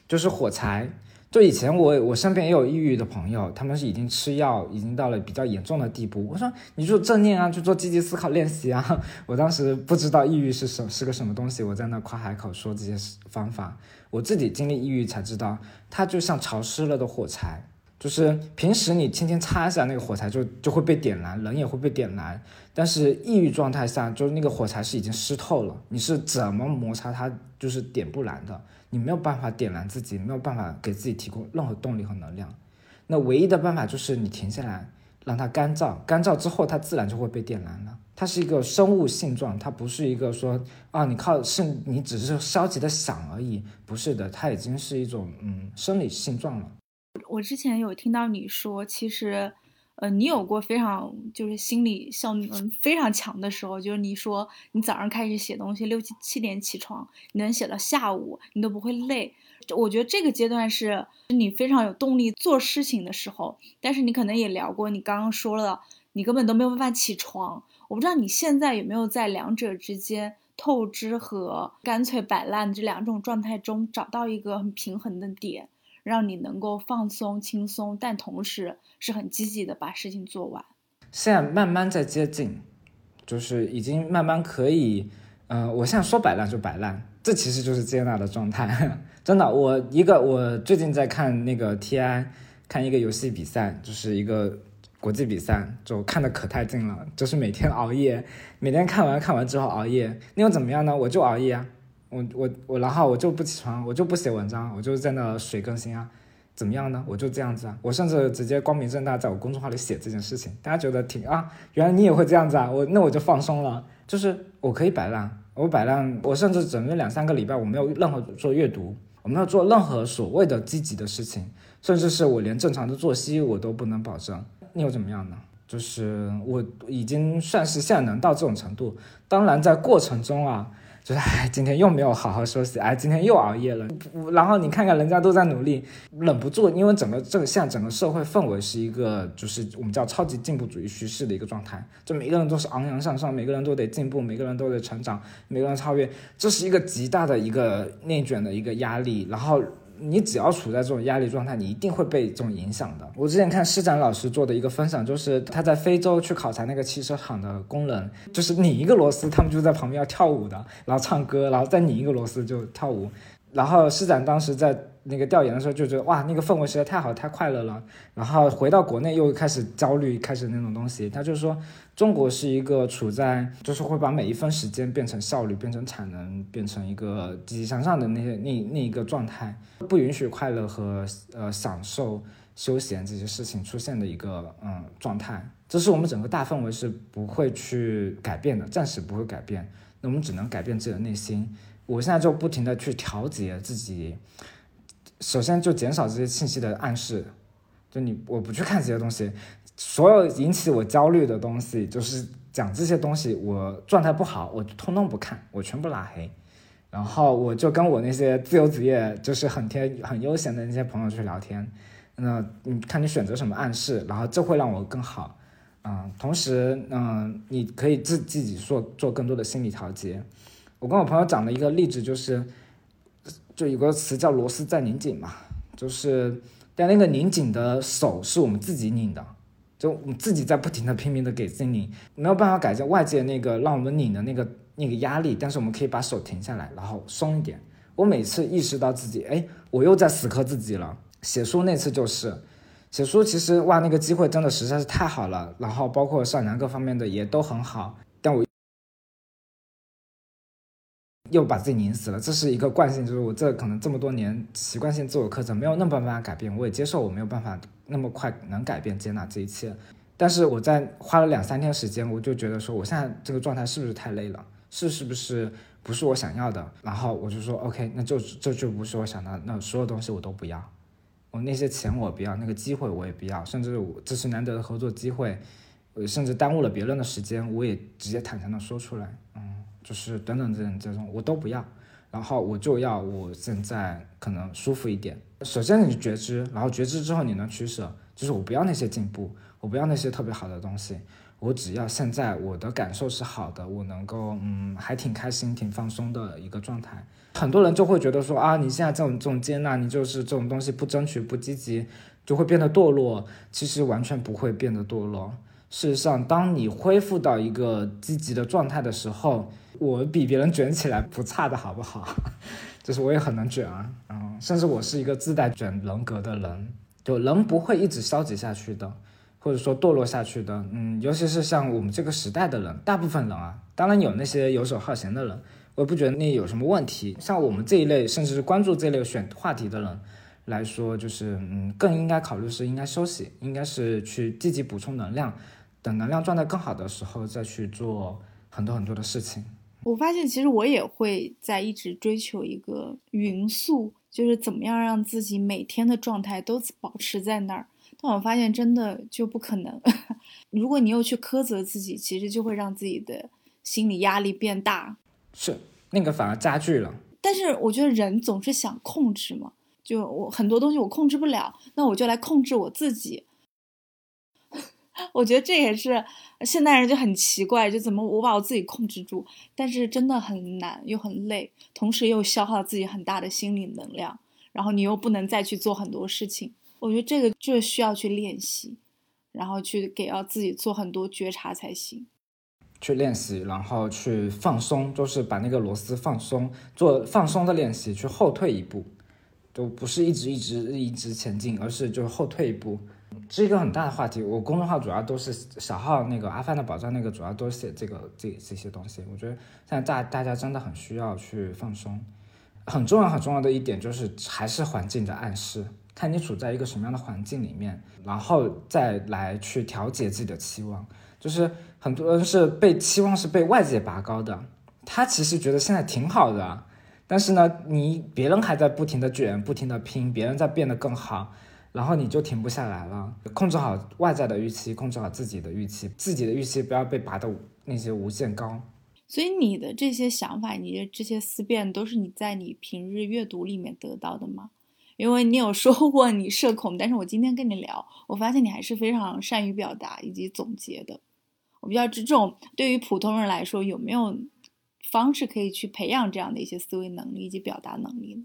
就是火柴。就以前我我身边也有抑郁的朋友，他们是已经吃药，已经到了比较严重的地步。我说你做正念啊，去做积极思考练习啊。我当时不知道抑郁是什是个什么东西，我在那夸海口说这些方法。我自己经历抑郁才知道，它就像潮湿了的火柴。就是平时你轻轻擦一下那个火柴就就会被点燃，人也会被点燃。但是抑郁状态下，就是那个火柴是已经湿透了，你是怎么摩擦它就是点不燃的，你没有办法点燃自己，没有办法给自己提供任何动力和能量。那唯一的办法就是你停下来，让它干燥，干燥之后它自然就会被点燃了。它是一个生物性状，它不是一个说啊你靠是你只是消极的想而已，不是的，它已经是一种嗯生理性状了。我之前有听到你说，其实，呃，你有过非常就是心理效能非常强的时候，就是你说你早上开始写东西，六七七点起床，你能写到下午，你都不会累。我觉得这个阶段是你非常有动力做事情的时候。但是你可能也聊过，你刚刚说了，你根本都没有办法起床。我不知道你现在有没有在两者之间透支和干脆摆烂这两种状态中找到一个很平衡的点。让你能够放松、轻松，但同时是很积极的把事情做完。现在慢慢在接近，就是已经慢慢可以，嗯，我现在说摆烂就摆烂，这其实就是接纳的状态。真的，我一个我最近在看那个 TI，看一个游戏比赛，就是一个国际比赛，就看的可太近了，就是每天熬夜，每天看完看完之后熬夜，那又怎么样呢？我就熬夜啊。我我我，然后我就不起床，我就不写文章，我就在那水更新啊，怎么样呢？我就这样子啊，我甚至直接光明正大在我公众号里写这件事情，大家觉得挺啊，原来你也会这样子啊，我那我就放松了，就是我可以摆烂，我摆烂，我甚至整个两三个礼拜我没有任何做阅读，我没有做任何所谓的积极的事情，甚至是我连正常的作息我都不能保证，你又怎么样呢？就是我已经算是现在能到这种程度，当然在过程中啊。就是哎，今天又没有好好休息，哎，今天又熬夜了。然后你看看人家都在努力，忍不住，因为整个这个现在整个社会氛围是一个，就是我们叫超级进步主义趋势的一个状态，就每个人都是昂扬向上，每个人都得进步，每个人都得成长，每个人超越，这是一个极大的一个内卷的一个压力。然后。你只要处在这种压力状态，你一定会被这种影响的。我之前看施展老师做的一个分享，就是他在非洲去考察那个汽车厂的工人，就是拧一个螺丝，他们就在旁边要跳舞的，然后唱歌，然后再拧一个螺丝就跳舞。然后施展当时在那个调研的时候就觉得，哇，那个氛围实在太好，太快乐了。然后回到国内又开始焦虑，开始那种东西。他就是说。中国是一个处在，就是会把每一分时间变成效率，变成产能，变成一个积极向上的那些那那一个状态，不允许快乐和呃享受、休闲这些事情出现的一个嗯状态。这是我们整个大氛围是不会去改变的，暂时不会改变。那我们只能改变自己的内心。我现在就不停的去调节自己，首先就减少这些信息的暗示，就你我不去看这些东西。所有引起我焦虑的东西，就是讲这些东西，我状态不好，我通通不看，我全部拉黑。然后我就跟我那些自由职业，就是很天很悠闲的那些朋友去聊天。那你看你选择什么暗示，然后这会让我更好。嗯，同时，嗯，你可以自自己做做更多的心理调节。我跟我朋友讲的一个例子，就是就有个词叫螺丝在拧紧嘛，就是但那个拧紧的手是我们自己拧的，就我们自己在不停的拼命的给自己拧，没有办法改变外界那个让我们拧的那个那个压力，但是我们可以把手停下来，然后松一点。我每次意识到自己，哎，我又在死磕自己了。写书那次就是，写书其实哇，那个机会真的实在是太好了，然后包括上梁各方面的也都很好，又把自己拧死了，这是一个惯性，就是我这可能这么多年习惯性自我苛责，没有那么办法改变，我也接受我没有办法那么快能改变接纳这一切，但是我在花了两三天时间，我就觉得说我现在这个状态是不是太累了，是是不是？不是我想要的，然后我就说 OK，那就这就不是我想要，那所有东西我都不要，我那些钱我不要，那个机会我也不要，甚至我这是难得的合作机会，呃，甚至耽误了别人的时间，我也直接坦诚的说出来，嗯，就是等等这种这种我都不要，然后我就要我现在可能舒服一点。首先你觉知，然后觉知之后你能取舍，就是我不要那些进步，我不要那些特别好的东西。我只要现在我的感受是好的，我能够嗯还挺开心、挺放松的一个状态。很多人就会觉得说啊，你现在这种这种接纳，你就是这种东西不争取、不积极，就会变得堕落。其实完全不会变得堕落。事实上，当你恢复到一个积极的状态的时候，我比别人卷起来不差的好不好？就是我也很能卷啊，嗯，甚至我是一个自带卷人格的人，就人不会一直消极下去的。或者说堕落下去的，嗯，尤其是像我们这个时代的人，大部分人啊，当然有那些游手好闲的人，我也不觉得那有什么问题。像我们这一类，甚至是关注这类选话题的人来说，就是嗯，更应该考虑是应该休息，应该是去积极补充能量，等能量状态更好的时候再去做很多很多的事情。我发现其实我也会在一直追求一个匀速，就是怎么样让自己每天的状态都保持在那儿。但我发现真的就不可能。如果你又去苛责自己，其实就会让自己的心理压力变大。是那个反而加剧了。但是我觉得人总是想控制嘛，就我很多东西我控制不了，那我就来控制我自己。我觉得这也是现代人就很奇怪，就怎么我把我自己控制住，但是真的很难又很累，同时又消耗自己很大的心理能量，然后你又不能再去做很多事情。我觉得这个就需要去练习，然后去给到自己做很多觉察才行。去练习，然后去放松，就是把那个螺丝放松，做放松的练习，去后退一步，就不是一直一直一直前进，而是就后退一步，是一个很大的话题。我公众号主要都是小号那个阿帆的宝藏那个主要都写这个这这些东西。我觉得现在大大家真的很需要去放松，很重要很重要的一点就是还是环境的暗示。看你处在一个什么样的环境里面，然后再来去调节自己的期望。就是很多人是被期望是被外界拔高的，他其实觉得现在挺好的，但是呢，你别人还在不停的卷，不停的拼，别人在变得更好，然后你就停不下来了。控制好外在的预期，控制好自己的预期，自己的预期不要被拔得那些无限高。所以你的这些想法，你的这些思辨，都是你在你平日阅读里面得到的吗？因为你有说过你社恐，但是我今天跟你聊，我发现你还是非常善于表达以及总结的。我比较这种对于普通人来说，有没有方式可以去培养这样的一些思维能力以及表达能力呢？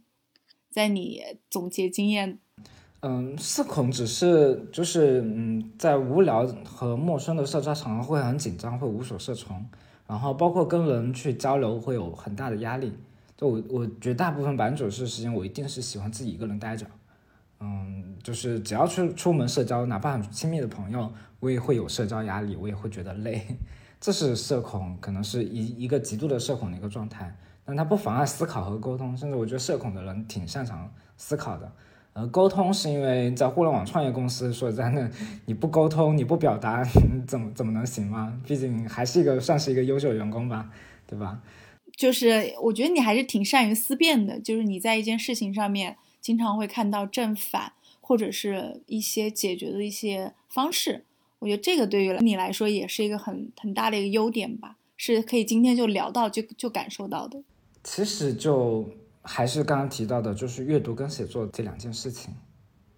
在你总结经验，嗯，社恐只是就是嗯，在无聊和陌生的社交场合会很紧张，会无所适从，然后包括跟人去交流会有很大的压力。就我我绝大部分百分之九十时间，我一定是喜欢自己一个人待着。嗯，就是只要出出门社交，哪怕很亲密的朋友，我也会有社交压力，我也会觉得累。这是社恐，可能是一一个极度的社恐的一个状态。但它不妨碍思考和沟通，甚至我觉得社恐的人挺擅长思考的。呃，沟通是因为在互联网创业公司，说实在的，你不沟通，你不表达，怎么怎么能行吗？毕竟还是一个算是一个优秀员工吧，对吧？就是我觉得你还是挺善于思辨的，就是你在一件事情上面经常会看到正反，或者是一些解决的一些方式。我觉得这个对于你来说也是一个很很大的一个优点吧，是可以今天就聊到就就感受到的。其实就还是刚刚提到的，就是阅读跟写作这两件事情，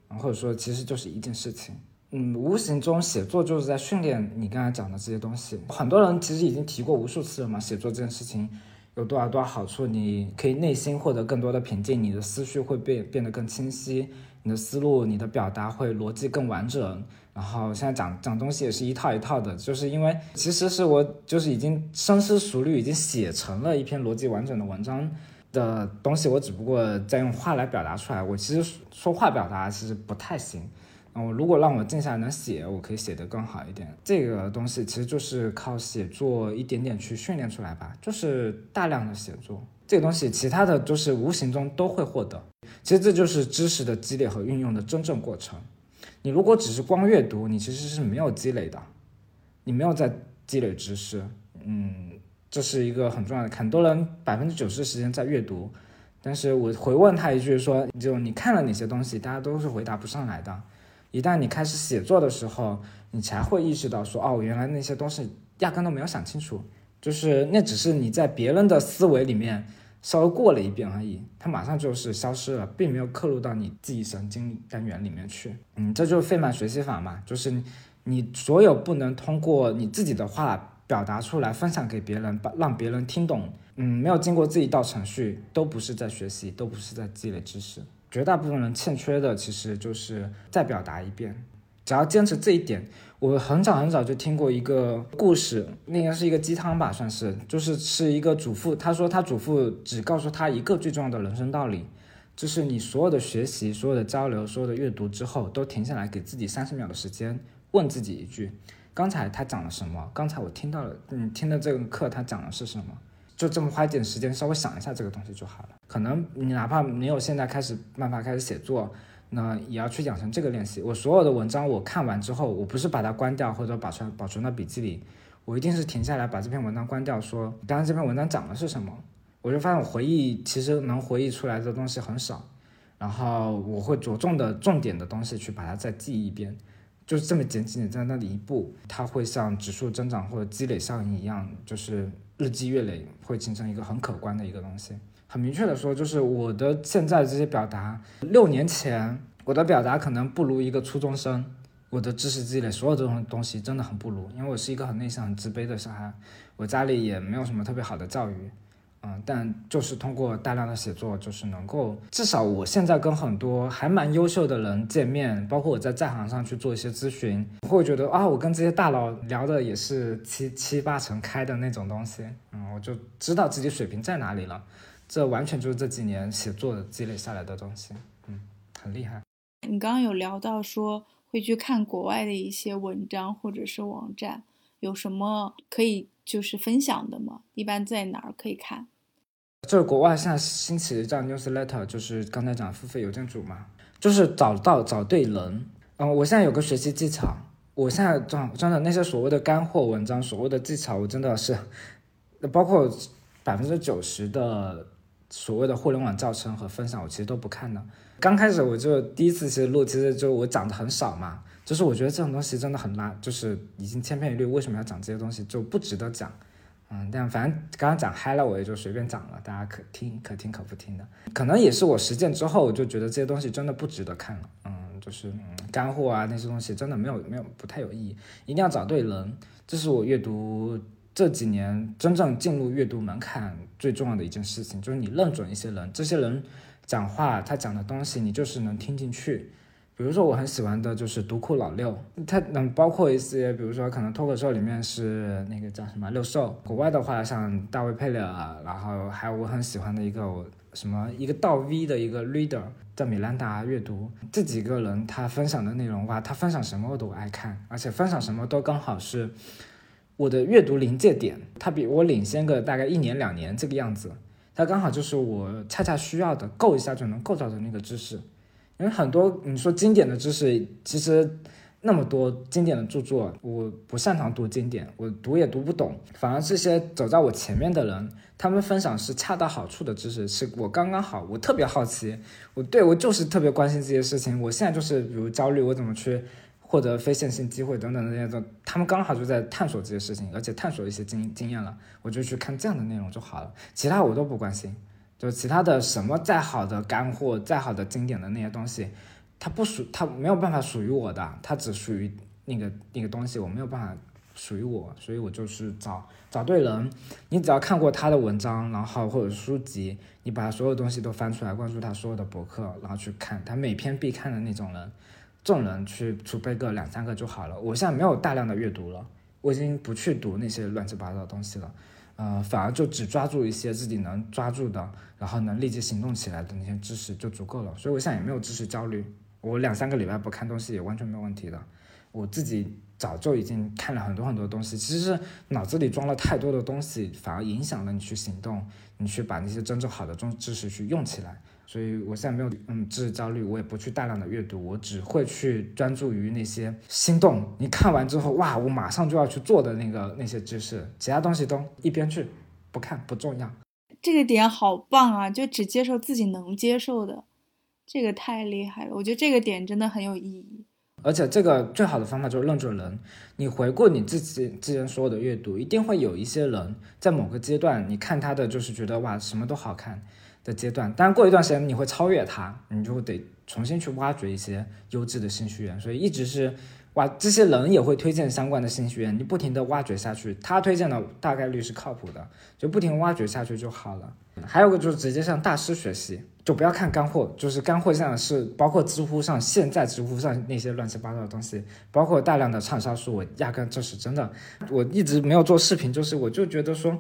或者说其实就是一件事情。嗯，无形中写作就是在训练你刚才讲的这些东西。很多人其实已经提过无数次了嘛，写作这件事情。有多少多少好处，你可以内心获得更多的平静，你的思绪会变变得更清晰，你的思路、你的表达会逻辑更完整。然后现在讲讲东西也是一套一套的，就是因为其实是我就是已经深思熟虑，已经写成了一篇逻辑完整的文章的东西，我只不过在用话来表达出来。我其实说话表达其实不太行。我如果让我静下来能写，我可以写得更好一点。这个东西其实就是靠写作一点点去训练出来吧，就是大量的写作。这个东西其他的就是无形中都会获得。其实这就是知识的积累和运用的真正过程。你如果只是光阅读，你其实是没有积累的，你没有在积累知识。嗯，这是一个很重要的。很多人百分之九十的时间在阅读，但是我回问他一句说，就你看了哪些东西，大家都是回答不上来的。一旦你开始写作的时候，你才会意识到说，哦，原来那些东西压根都没有想清楚，就是那只是你在别人的思维里面稍微过了一遍而已，它马上就是消失了，并没有刻录到你自己神经单元里面去。嗯，这就是费曼学习法嘛，就是你所有不能通过你自己的话表达出来，分享给别人，把让别人听懂，嗯，没有经过这一道程序，都不是在学习，都不是在积累知识。绝大部分人欠缺的其实就是再表达一遍，只要坚持这一点。我很早很早就听过一个故事，那应该是一个鸡汤吧，算是，就是是一个祖父，他说他祖父只告诉他一个最重要的人生道理，就是你所有的学习、所有的交流、所有的阅读之后，都停下来给自己三十秒的时间，问自己一句：刚才他讲了什么？刚才我听到了，你听的这个课他讲的是什么？就这么花一点时间，稍微想一下这个东西就好了。可能你哪怕没有现在开始慢慢开始写作，那也要去养成这个练习。我所有的文章我看完之后，我不是把它关掉或者保存保存到笔记里，我一定是停下来把这篇文章关掉，说刚刚这篇文章讲的是什么。我就发现我回忆其实能回忆出来的东西很少，然后我会着重的重点的东西去把它再记一遍，就是这么简简单单的一步，它会像指数增长或者积累效应一样，就是。日积月累会形成一个很可观的一个东西。很明确的说，就是我的现在这些表达，六年前我的表达可能不如一个初中生。我的知识积累，所有这种东西真的很不如，因为我是一个很内向、很自卑的小孩，我家里也没有什么特别好的教育。嗯，但就是通过大量的写作，就是能够至少我现在跟很多还蛮优秀的人见面，包括我在在行上去做一些咨询，会觉得啊，我跟这些大佬聊的也是七七八成开的那种东西。嗯，我就知道自己水平在哪里了。这完全就是这几年写作积累下来的东西。嗯，很厉害。你刚刚有聊到说会去看国外的一些文章或者是网站，有什么可以就是分享的吗？一般在哪儿可以看？就是国外现在兴起的叫 newsletter，就是刚才讲付费邮件组嘛，就是找到找对人。嗯，我现在有个学习技巧，我现在真真的那些所谓的干货文章，所谓的技巧，我真的是，包括百分之九十的所谓的互联网教程和分享，我其实都不看的。刚开始我就第一次其实录，其实就我讲的很少嘛，就是我觉得这种东西真的很拉，就是已经千篇一律，为什么要讲这些东西，就不值得讲。嗯，但反正刚刚讲嗨了，我也就随便讲了，大家可听可听可不听的。可能也是我实践之后，就觉得这些东西真的不值得看了。嗯，就是嗯干货啊那些东西真的没有没有不太有意义，一定要找对人。这是我阅读这几年真正进入阅读门槛最重要的一件事情，就是你认准一些人，这些人讲话他讲的东西你就是能听进去。比如说我很喜欢的就是独库老六，他能包括一些，比如说可能脱口秀里面是那个叫什么六兽，国外的话像大卫佩勒，然后还有我很喜欢的一个我什么一个倒 V 的一个 reader 叫米兰达阅读，这几个人他分享的内容哇，他分享什么我都爱看，而且分享什么都刚好是我的阅读临界点，他比我领先个大概一年两年这个样子，他刚好就是我恰恰需要的，够一下就能够到的那个知识。因为很多你说经典的知识，其实那么多经典的著作，我不擅长读经典，我读也读不懂。反而这些走在我前面的人，他们分享是恰到好处的知识，是我刚刚好。我特别好奇，我对我就是特别关心这些事情。我现在就是比如焦虑，我怎么去获得非线性机会等等的那种，他们刚好就在探索这些事情，而且探索一些经经验了，我就去看这样的内容就好了，其他我都不关心。就其他的什么再好的干货，再好的经典的那些东西，它不属，它没有办法属于我的，它只属于那个那个东西，我没有办法属于我，所以我就是找找对人。你只要看过他的文章，然后或者书籍，你把所有东西都翻出来，关注他所有的博客，然后去看他每篇必看的那种人，这种人去储备个两三个就好了。我现在没有大量的阅读了，我已经不去读那些乱七八糟的东西了，呃，反而就只抓住一些自己能抓住的，然后能立即行动起来的那些知识就足够了。所以我现在也没有知识焦虑，我两三个礼拜不看东西也完全没有问题的。我自己。早就已经看了很多很多东西，其实是脑子里装了太多的东西，反而影响了你去行动，你去把那些真正好的中知识去用起来。所以我现在没有嗯知识焦虑，我也不去大量的阅读，我只会去专注于那些心动，你看完之后哇，我马上就要去做的那个那些知识，其他东西都一边去，不看不重要。这个点好棒啊，就只接受自己能接受的，这个太厉害了，我觉得这个点真的很有意义。而且这个最好的方法就是认准人。你回顾你自己之前所有的阅读，一定会有一些人在某个阶段，你看他的就是觉得哇什么都好看的阶段。但过一段时间你会超越他，你就得重新去挖掘一些优质的信息源。所以一直是哇，这些人也会推荐相关的信息源，你不停的挖掘下去，他推荐的大概率是靠谱的，就不停挖掘下去就好了。还有个就是直接向大师学习。就不要看干货，就是干货上是包括知乎上现在知乎上那些乱七八糟的东西，包括大量的畅销书，我压根这是真的。我一直没有做视频，就是我就觉得说，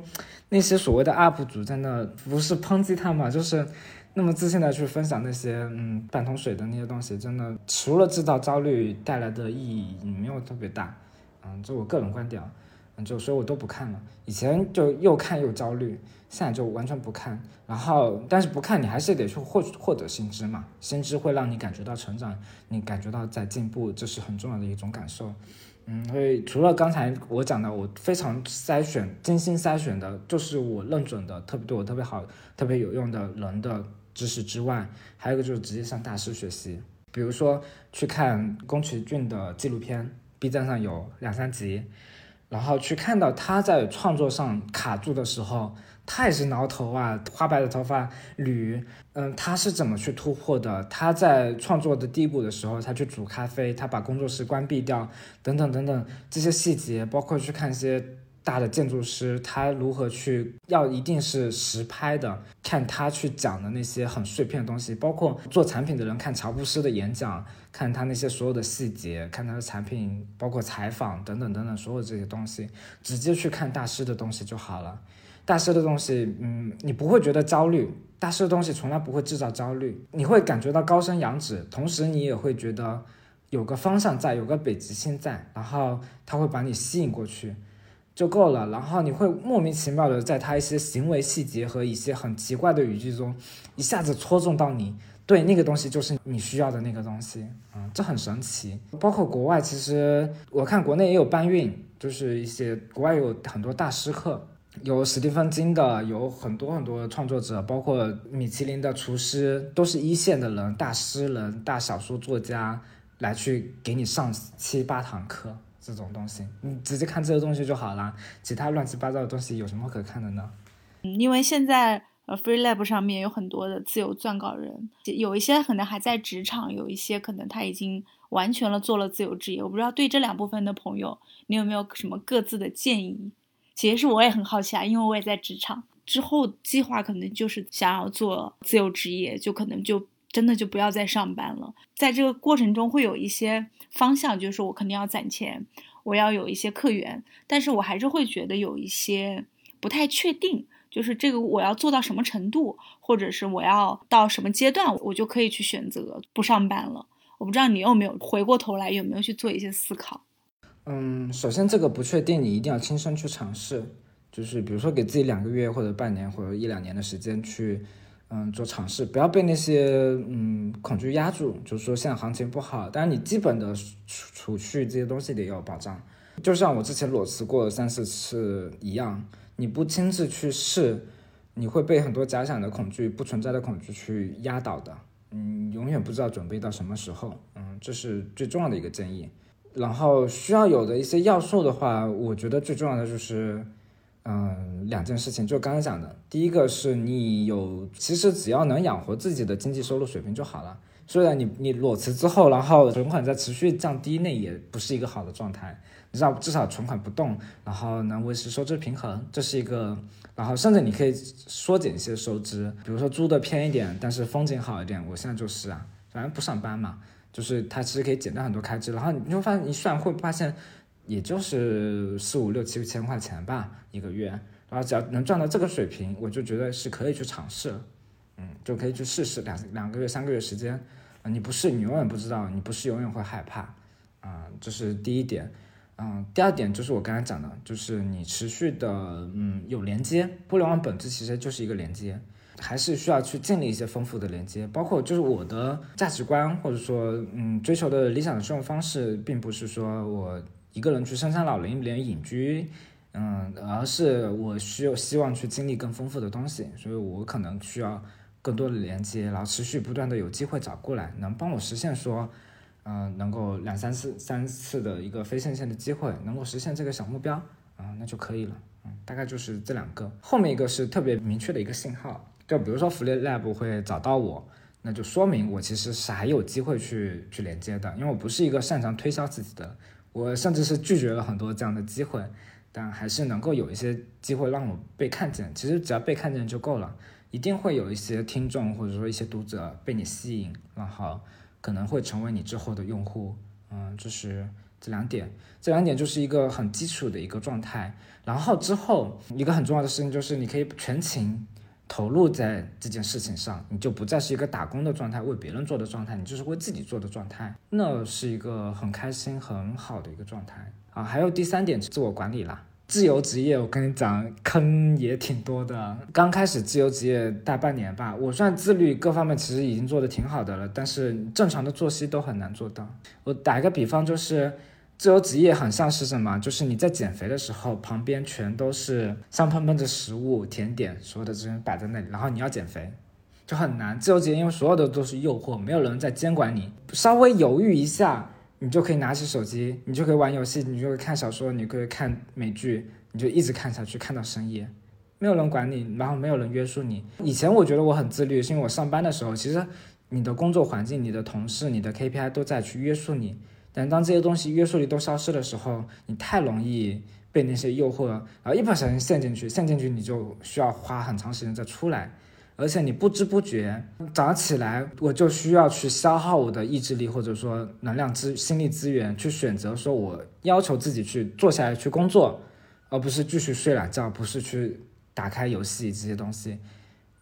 那些所谓的 UP 主在那不是抨击他嘛，就是那么自信的去分享那些嗯半桶水的那些东西，真的除了制造焦虑带来的意义没有特别大，嗯，这我个人观点，嗯，就所以我都不看了。以前就又看又焦虑。现在就完全不看，然后但是不看你还是得去获获得新知嘛，新知会让你感觉到成长，你感觉到在进步，这是很重要的一种感受。嗯，所以除了刚才我讲的，我非常筛选、精心筛选的，就是我认准的特别对我特别好、特别有用的人的知识之外，还有一个就是直接向大师学习，比如说去看宫崎骏的纪录片，B 站上有两三集，然后去看到他在创作上卡住的时候。他也是挠头啊，花白的头发捋，嗯，他是怎么去突破的？他在创作的第一步的时候，他去煮咖啡，他把工作室关闭掉，等等等等这些细节，包括去看一些大的建筑师，他如何去要一定是实拍的，看他去讲的那些很碎片的东西，包括做产品的人看乔布斯的演讲，看他那些所有的细节，看他的产品，包括采访等等等等所有这些东西，直接去看大师的东西就好了。大师的东西，嗯，你不会觉得焦虑。大师的东西从来不会制造焦虑，你会感觉到高山仰止，同时你也会觉得有个方向在，有个北极星在，然后他会把你吸引过去，就够了。然后你会莫名其妙的在他一些行为细节和一些很奇怪的语句中，一下子戳中到你，对那个东西就是你需要的那个东西，嗯，这很神奇。包括国外，其实我看国内也有搬运，就是一些国外有很多大师课。有史蒂芬金的，有很多很多创作者，包括米其林的厨师，都是一线的人，大诗人、大小说作家，来去给你上七八堂课，这种东西，你直接看这个东西就好了，其他乱七八糟的东西有什么可看的呢？嗯，因为现在呃，FreeLab 上面有很多的自由撰稿人，有一些可能还在职场，有一些可能他已经完全了做了自由职业，我不知道对这两部分的朋友，你有没有什么各自的建议？其实我也很好奇啊，因为我也在职场之后计划可能就是想要做自由职业，就可能就真的就不要再上班了。在这个过程中会有一些方向，就是我肯定要攒钱，我要有一些客源，但是我还是会觉得有一些不太确定，就是这个我要做到什么程度，或者是我要到什么阶段，我就可以去选择不上班了。我不知道你有没有回过头来有没有去做一些思考。嗯，首先这个不确定，你一定要亲身去尝试，就是比如说给自己两个月或者半年或者一两年的时间去，嗯，做尝试，不要被那些嗯恐惧压住。就是说现在行情不好，但是你基本的储储蓄这些东西得有保障。就像我之前裸辞过三四次一样，你不亲自去试，你会被很多假想的恐惧、不存在的恐惧去压倒的。嗯，永远不知道准备到什么时候。嗯，这是最重要的一个建议。然后需要有的一些要素的话，我觉得最重要的就是，嗯，两件事情，就刚才讲的，第一个是你有，其实只要能养活自己的经济收入水平就好了。虽然你你裸辞之后，然后存款在持续降低，那也不是一个好的状态。你知道，至少存款不动，然后能维持收支平衡，这是一个。然后甚至你可以缩减一些收支，比如说租的偏一点，但是风景好一点。我现在就是啊，反正不上班嘛，就是它其实可以减掉很多开支。然后你就发现，一算会发现。也就是四五六七千块钱吧一个月，然后只要能赚到这个水平，我就觉得是可以去尝试，嗯，就可以去试试两两个月三个月时间，啊，你不试你永远不知道，你不试永远会害怕，啊，这是第一点，嗯，第二点就是我刚才讲的，就是你持续的嗯有连接，互联网本质其实就是一个连接，还是需要去建立一些丰富的连接，包括就是我的价值观或者说嗯追求的理想的生活方式，并不是说我。一个人去深山老林里面隐居，嗯，而是我需要希望去经历更丰富的东西，所以我可能需要更多的连接，然后持续不断的有机会找过来，能帮我实现说，嗯，能够两三次三次的一个非线性的机会，能够实现这个小目标，啊，那就可以了，嗯，大概就是这两个，后面一个是特别明确的一个信号，就比如说福利 lab 会找到我，那就说明我其实是还有机会去去连接的，因为我不是一个擅长推销自己的。我甚至是拒绝了很多这样的机会，但还是能够有一些机会让我被看见。其实只要被看见就够了，一定会有一些听众或者说一些读者被你吸引，然后可能会成为你之后的用户。嗯，就是这两点，这两点就是一个很基础的一个状态。然后之后一个很重要的事情就是你可以全情。投入在这件事情上，你就不再是一个打工的状态，为别人做的状态，你就是为自己做的状态，那是一个很开心、很好的一个状态啊。还有第三点，自我管理啦，自由职业，我跟你讲，坑也挺多的。刚开始自由职业大半年吧，我算自律各方面其实已经做的挺好的了，但是正常的作息都很难做到。我打一个比方就是。自由职业很像是什么？就是你在减肥的时候，旁边全都是香喷喷的食物、甜点，所有的这些摆在那里，然后你要减肥，就很难。自由职业因为所有的都是诱惑，没有人在监管你，稍微犹豫一下，你就可以拿起手机，你就可以玩游戏，你就可以看小说，你可以看美剧，你就一直看下去，看到深夜，没有人管你，然后没有人约束你。以前我觉得我很自律，是因为我上班的时候，其实你的工作环境、你的同事、你的 KPI 都在去约束你。但当这些东西约束力都消失的时候，你太容易被那些诱惑，然后一不小心陷进去，陷进去你就需要花很长时间再出来，而且你不知不觉早上起来，我就需要去消耗我的意志力或者说能量资心力资源去选择说，我要求自己去坐下来去工作，而不是继续睡懒觉，不是去打开游戏这些东西，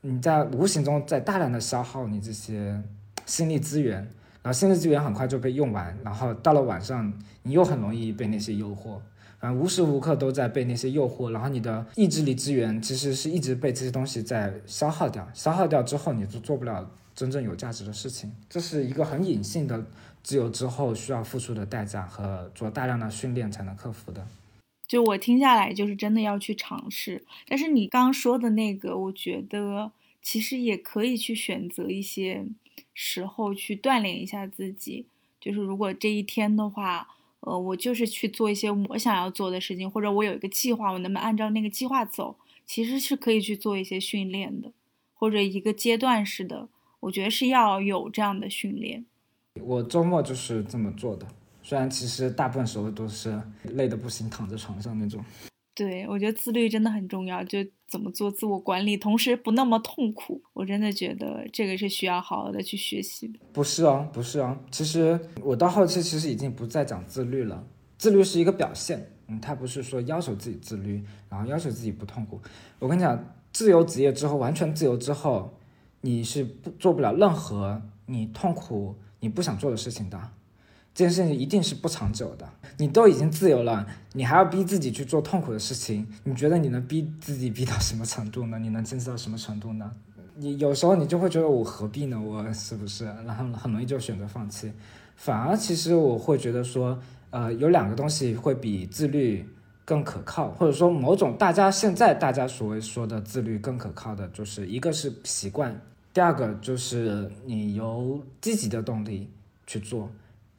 你在无形中在大量的消耗你这些心力资源。然后心力资源很快就被用完，然后到了晚上，你又很容易被那些诱惑，反正无时无刻都在被那些诱惑，然后你的意志力资源其实是一直被这些东西在消耗掉，消耗掉之后你就做不了真正有价值的事情，这是一个很隐性的自由之后需要付出的代价和做大量的训练才能克服的。就我听下来，就是真的要去尝试，但是你刚说的那个，我觉得其实也可以去选择一些。时候去锻炼一下自己，就是如果这一天的话，呃，我就是去做一些我想要做的事情，或者我有一个计划，我能不能按照那个计划走，其实是可以去做一些训练的，或者一个阶段式的，我觉得是要有这样的训练。我周末就是这么做的，虽然其实大部分时候都是累得不行，躺在床上那种。对，我觉得自律真的很重要，就怎么做自我管理，同时不那么痛苦。我真的觉得这个是需要好好的去学习。不是啊，不是啊，其实我到后期其实已经不再讲自律了，自律是一个表现，嗯，他不是说要求自己自律，然后要求自己不痛苦。我跟你讲，自由职业之后，完全自由之后，你是不做不了任何你痛苦、你不想做的事情的。这件事情一定是不长久的。你都已经自由了，你还要逼自己去做痛苦的事情，你觉得你能逼自己逼到什么程度呢？你能坚持到什么程度呢？你有时候你就会觉得我何必呢？我是不是？然后很容易就选择放弃。反而其实我会觉得说，呃，有两个东西会比自律更可靠，或者说某种大家现在大家所谓说的自律更可靠的，就是一个是习惯，第二个就是你由积极的动力去做。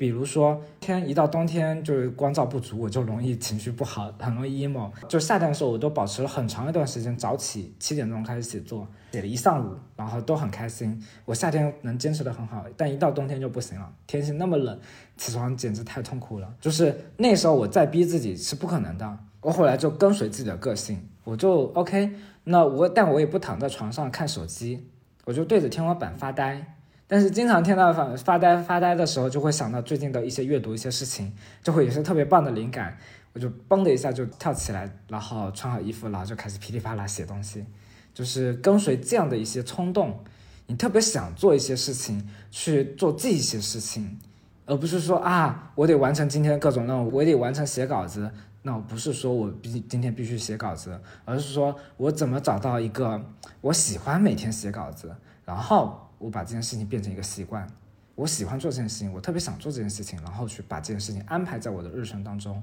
比如说天一到冬天就是光照不足，我就容易情绪不好，很容易 emo。就夏天的时候，我都保持了很长一段时间早起，七点钟开始写作，写了一上午，然后都很开心。我夏天能坚持的很好，但一到冬天就不行了，天气那么冷，起床简直太痛苦了。就是那时候我再逼自己是不可能的，我后来就跟随自己的个性，我就 OK。那我但我也不躺在床上看手机，我就对着天花板发呆。但是经常听到发发呆发呆的时候，就会想到最近的一些阅读一些事情，就会有些特别棒的灵感，我就嘣的一下就跳起来，然后穿好衣服，然后就开始噼里啪啦写东西，就是跟随这样的一些冲动，你特别想做一些事情，去做这一些事情，而不是说啊，我得完成今天各种任务，我得完成写稿子，那我不是说我必今天必须写稿子，而是说我怎么找到一个我喜欢每天写稿子，然后。我把这件事情变成一个习惯，我喜欢做这件事情，我特别想做这件事情，然后去把这件事情安排在我的日程当中，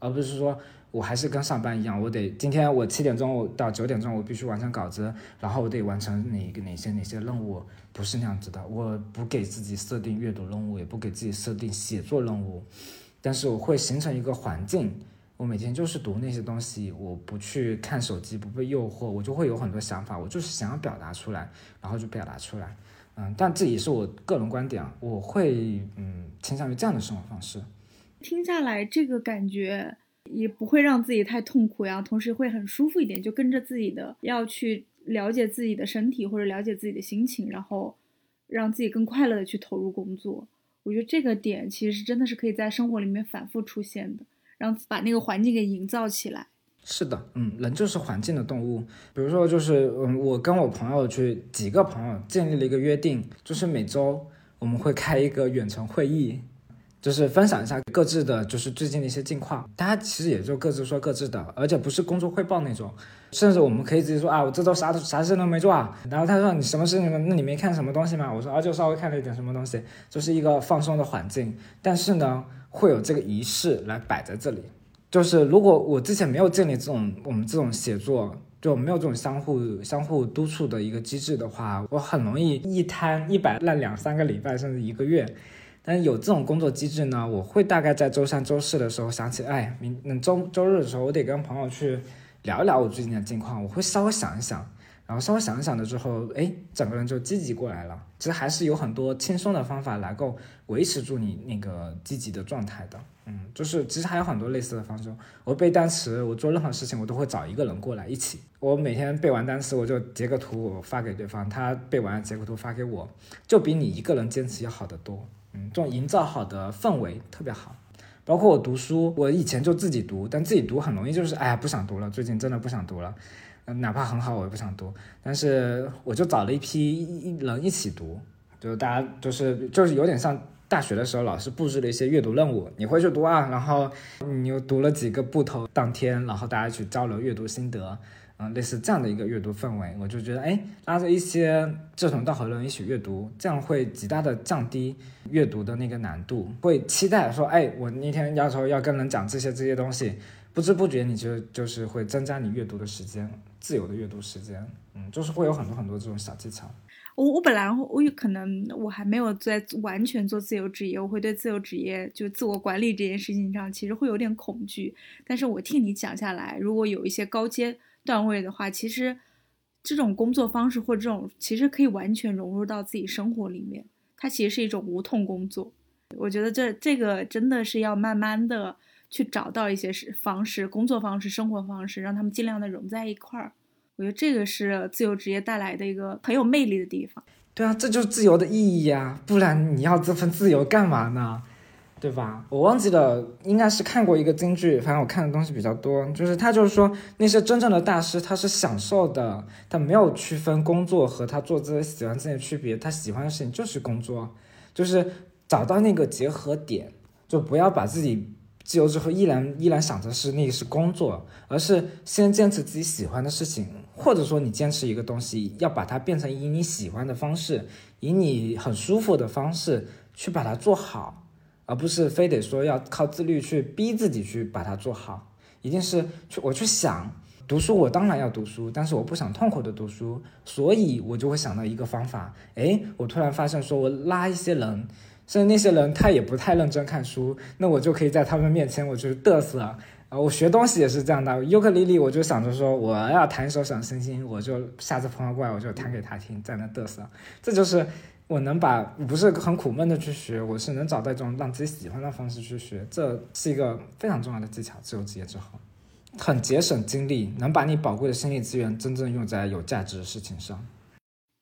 而不是说我还是跟上班一样，我得今天我七点钟到九点钟我必须完成稿子，然后我得完成哪个哪些哪些任务，不是那样子的。我不给自己设定阅读任务，也不给自己设定写作任务，但是我会形成一个环境，我每天就是读那些东西，我不去看手机，不被诱惑，我就会有很多想法，我就是想要表达出来，然后就表达出来。嗯，但这也是我个人观点啊，我会嗯倾向于这样的生活方式。听下来，这个感觉也不会让自己太痛苦呀，同时会很舒服一点，就跟着自己的要去了解自己的身体或者了解自己的心情，然后让自己更快乐的去投入工作。我觉得这个点其实是真的是可以在生活里面反复出现的，让把那个环境给营造起来。是的，嗯，人就是环境的动物。比如说，就是嗯，我跟我朋友去几个朋友建立了一个约定，就是每周我们会开一个远程会议，就是分享一下各自的就是最近的一些近况。大家其实也就各自说各自的，而且不是工作汇报那种，甚至我们可以直接说啊，我这周啥都啥事都没做啊。然后他说你什么事情？那你没看什么东西吗？我说啊，就稍微看了一点什么东西，就是一个放松的环境。但是呢，会有这个仪式来摆在这里。就是如果我之前没有建立这种我们这种写作，就没有这种相互相互督促的一个机制的话，我很容易一摊一摆烂两三个礼拜甚至一个月。但有这种工作机制呢，我会大概在周三、周四的时候想起，哎，明周周日的时候我得跟朋友去聊一聊我最近的近况，我会稍微想一想，然后稍微想一想的之后，哎，整个人就积极过来了。其实还是有很多轻松的方法来够维持住你那个积极的状态的。嗯，就是其实还有很多类似的方式。我背单词，我做任何事情，我都会找一个人过来一起。我每天背完单词，我就截个图，我发给对方，他背完截个图发给我，就比你一个人坚持要好得多。嗯，这种营造好的氛围特别好。包括我读书，我以前就自己读，但自己读很容易就是，哎呀，不想读了，最近真的不想读了。哪怕很好，我也不想读。但是我就找了一批人一起读，就大家就是就是有点像。大学的时候，老师布置了一些阅读任务，你回去读啊，然后你又读了几个部头，当天，然后大家去交流阅读心得，嗯，类似这样的一个阅读氛围，我就觉得，哎，拉着一些志同道合的人一起阅读，这样会极大的降低阅读的那个难度，会期待说，哎，我那天要求要跟人讲这些这些东西，不知不觉你就就是会增加你阅读的时间，自由的阅读时间，嗯，就是会有很多很多这种小技巧。我我本来我有可能我还没有在完全做自由职业，我会对自由职业就自我管理这件事情上其实会有点恐惧。但是我听你讲下来，如果有一些高阶段位的话，其实这种工作方式或这种其实可以完全融入到自己生活里面，它其实是一种无痛工作。我觉得这这个真的是要慢慢的去找到一些是方式、工作方式、生活方式，让他们尽量的融在一块儿。我觉得这个是自由职业带来的一个很有魅力的地方。对啊，这就是自由的意义呀，不然你要这份自由干嘛呢？对吧？我忘记了，应该是看过一个京剧，反正我看的东西比较多，就是他就是说那些真正的大师，他是享受的，他没有区分工作和他做自己喜欢自己的区别，他喜欢的事情就是工作，就是找到那个结合点，就不要把自己。自由之后，依然依然想着是那个是工作，而是先坚持自己喜欢的事情，或者说你坚持一个东西，要把它变成以你喜欢的方式，以你很舒服的方式去把它做好，而不是非得说要靠自律去逼自己去把它做好。一定是去我去想读书，我当然要读书，但是我不想痛苦的读书，所以我就会想到一个方法，诶，我突然发现说我拉一些人。甚至那些人他也不太认真看书，那我就可以在他们面前我就是嘚瑟。啊，我学东西也是这样的，尤克里里我就想着说我要弹一首小星星，我就下次朋友过来我就弹给他听，在那嘚瑟。这就是我能把不是很苦闷的去学，我是能找到一种让自己喜欢的方式去学，这是一个非常重要的技巧。自由职业之后，很节省精力，能把你宝贵的心理资源真正用在有价值的事情上。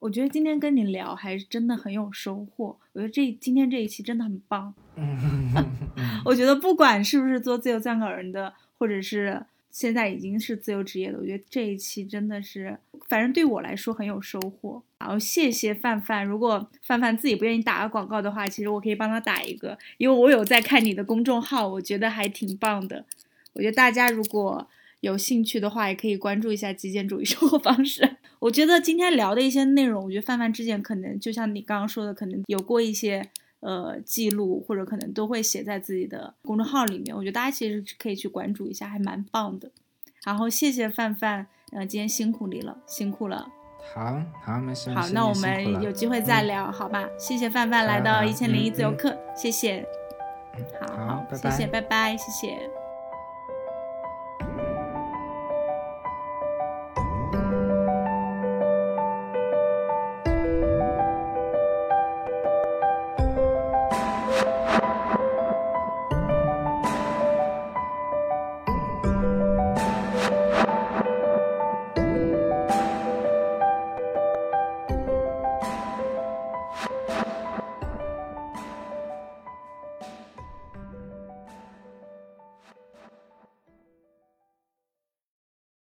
我觉得今天跟你聊还是真的很有收获。我觉得这今天这一期真的很棒。我觉得不管是不是做自由撰稿人的，或者是现在已经是自由职业的，我觉得这一期真的是，反正对我来说很有收获。然后谢谢范范，如果范范自己不愿意打个广告的话，其实我可以帮他打一个，因为我有在看你的公众号，我觉得还挺棒的。我觉得大家如果有兴趣的话，也可以关注一下极简主义生活方式。我觉得今天聊的一些内容，我觉得范范之前可能就像你刚刚说的，可能有过一些呃记录，或者可能都会写在自己的公众号里面。我觉得大家其实可以去关注一下，还蛮棒的。然后谢谢范范，呃，今天辛苦你了，辛苦了。好好，没事。好，那我们有机会再聊，好吧？谢谢范范来到一千零一自由课，谢谢。好好，谢谢，拜拜，谢谢。